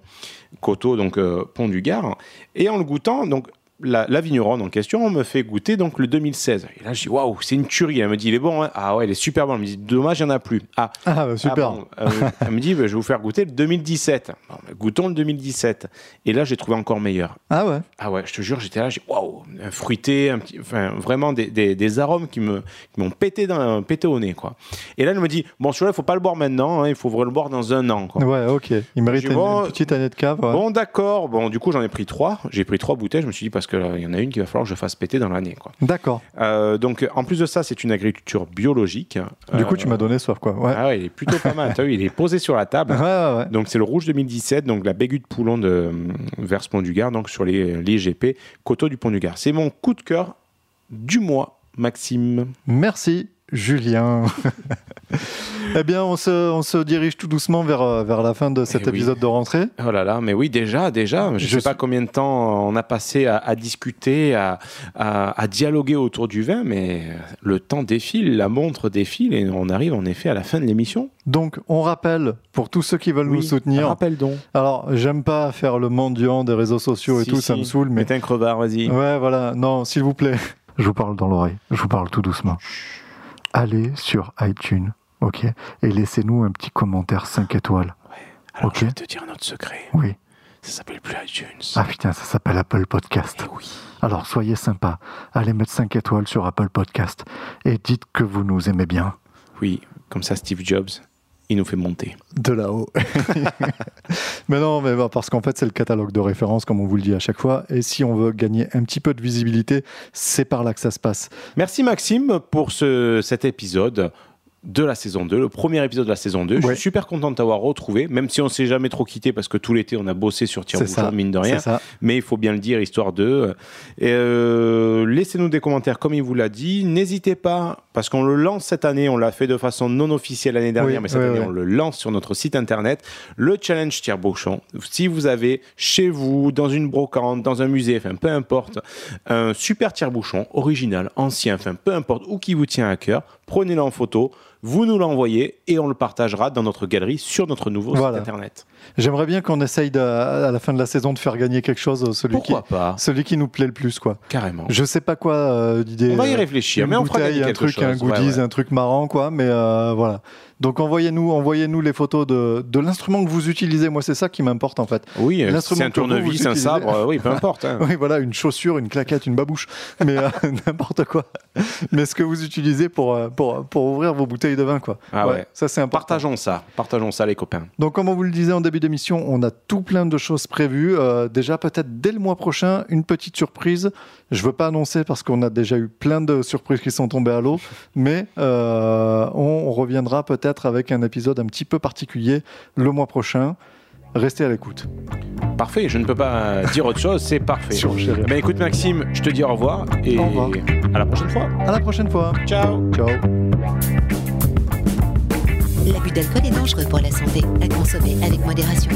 coteau donc euh, Pont du Gard. Et en le goûtant, donc la, la vigneronne en question me fait goûter donc le 2016. Et là, je dis waouh, c'est une tuerie. Elle me dit il est bon, hein ah ouais, il est super bon. Elle me dit dommage, il n'y en a plus. Ah, Ah, bah, super. ah bon. Euh, elle me dit bah, je vais vous faire goûter le 2017. Bon, bah, goûtons le 2017. Et là, j'ai trouvé encore meilleur. Ah ouais. Ah ouais, je te jure, j'étais là, j'ai waouh, fruité, un petit, enfin vraiment des, des, des arômes qui m'ont pété dans pété au nez quoi. Et là, elle me dit bon, celui-là, il faut pas le boire maintenant, hein, il faut le boire dans un an quoi. Ouais, ok. Il mérite une, bon- une petite année de cave. ouais. Bon, d'accord. Bon, du coup, j'en ai pris trois. J'ai pris trois bouteilles. Je me suis dit parce que là, il y en a une qui va falloir que je fasse péter dans l'année. D'accord. Euh, donc, en plus de ça, c'est une agriculture biologique. Du Euh, coup, tu m'as donné soif, quoi. Ouais. Ah ouais, il est plutôt pas mal. T'as vu, il est posé sur la table. Ouais, ouais. Donc c'est le rouge 2017, donc la Bégu de Poulon de euh, vers Pont du Gard, donc sur les, les GP Coteau du Pont du Gard. C'est mon coup de cœur du mois, Maxime. Merci, Julien. eh bien, on se, on se dirige tout doucement vers, euh, vers la fin de cet Eh oui. épisode de rentrée. Oh là là, mais oui, déjà, déjà, je ne sais pas combien de temps on a passé à, à discuter, à, à- à dialoguer autour du vin, mais le temps défile, la montre défile, et on arrive en effet à la fin de l'émission. Donc, on rappelle, pour tous ceux qui veulent nous soutenir, Rappelle donc. alors, j'aime pas faire le mendiant des réseaux sociaux et Si, tout, ça me saoule, mais Mets un crevard, vas-y. Ouais, voilà. Non, s'il vous plaît. Je vous parle dans l'oreille. Je vous parle tout doucement. Allez sur iTunes, ok Et laissez-nous un petit commentaire 5 étoiles. Alors Ok. je vais te dire un autre secret. Oui. Ça s'appelle plus iTunes. Ah putain, ça s'appelle Apple Podcast. Eh oui. Alors soyez sympa. Allez mettre 5 étoiles sur Apple Podcast. Et dites que vous nous aimez bien. Oui, comme ça Steve Jobs, il nous fait monter. De là-haut. mais non, mais bah, parce qu'en fait, c'est le catalogue de référence, comme on vous le dit à chaque fois. Et si on veut gagner un petit peu de visibilité, c'est par là que ça se passe. Merci Maxime pour ce, cet épisode de la saison 2, le premier épisode de la saison 2. Je suis super content de t'avoir retrouvé, même si on s'est jamais trop quitté parce que tout l'été on a bossé sur Tire ça, mine de rien. Mais il faut bien le dire, histoire de. Et, euh, Laissez-nous des commentaires comme il vous l'a dit. N'hésitez pas, parce qu'on le lance cette année, on l'a fait de façon non officielle l'année dernière, Oui, mais cette année on le lance sur notre site internet. Le challenge tire-bouchon. Si vous avez chez vous, dans une brocante, dans un musée, enfin peu importe, un super tire-bouchon original, ancien, enfin peu importe, ou qui vous tient à cœur, prenez-le en photo. Vous nous l'envoyez et on le partagera dans notre galerie sur notre nouveau Voilà. site internet. J'aimerais bien qu'on essaye de- à la fin de la saison de faire gagner quelque chose, euh, celui qui, Pourquoi pas celui qui nous plaît le plus, quoi. Carrément. Je sais pas quoi euh, d'idée. On va y euh, réfléchir, mais on fera gagner un truc, chose. un goodies, Ouais, ouais. un truc marrant, quoi. Mais euh, voilà. Donc envoyez-nous, envoyez-nous les photos de, de l'instrument que vous utilisez. Moi, c'est ça qui m'importe en fait. Oui, euh, L'instrument c'est un tournevis, un sabre, euh, oui, peu importe. hein. Oui, voilà, une chaussure, une claquette, une babouche, mais euh, n'importe quoi. Mais ce que vous utilisez pour, pour, pour ouvrir vos bouteilles de vin, quoi. Ah ouais. Ça, c'est important. Partageons ça, partageons ça, les copains. Donc, comme on vous le disait en début d'émission, on a tout plein de choses prévues. Euh, déjà, peut-être dès le mois prochain, une petite surprise. Je veux pas annoncer parce qu'on a déjà eu plein de surprises qui sont tombées à l'eau, mais euh, on, on reviendra peut-être avec un épisode un petit peu particulier le mois prochain. Restez à l'écoute. Parfait, je ne peux pas dire autre chose, c'est parfait. Sur Chérie. Ben écoute Maxime, je te dis au revoir et Au revoir. à la prochaine fois. À la prochaine fois. Ciao. Ciao. L'abus d'alcool est dangereux pour la santé, à consommer avec modération.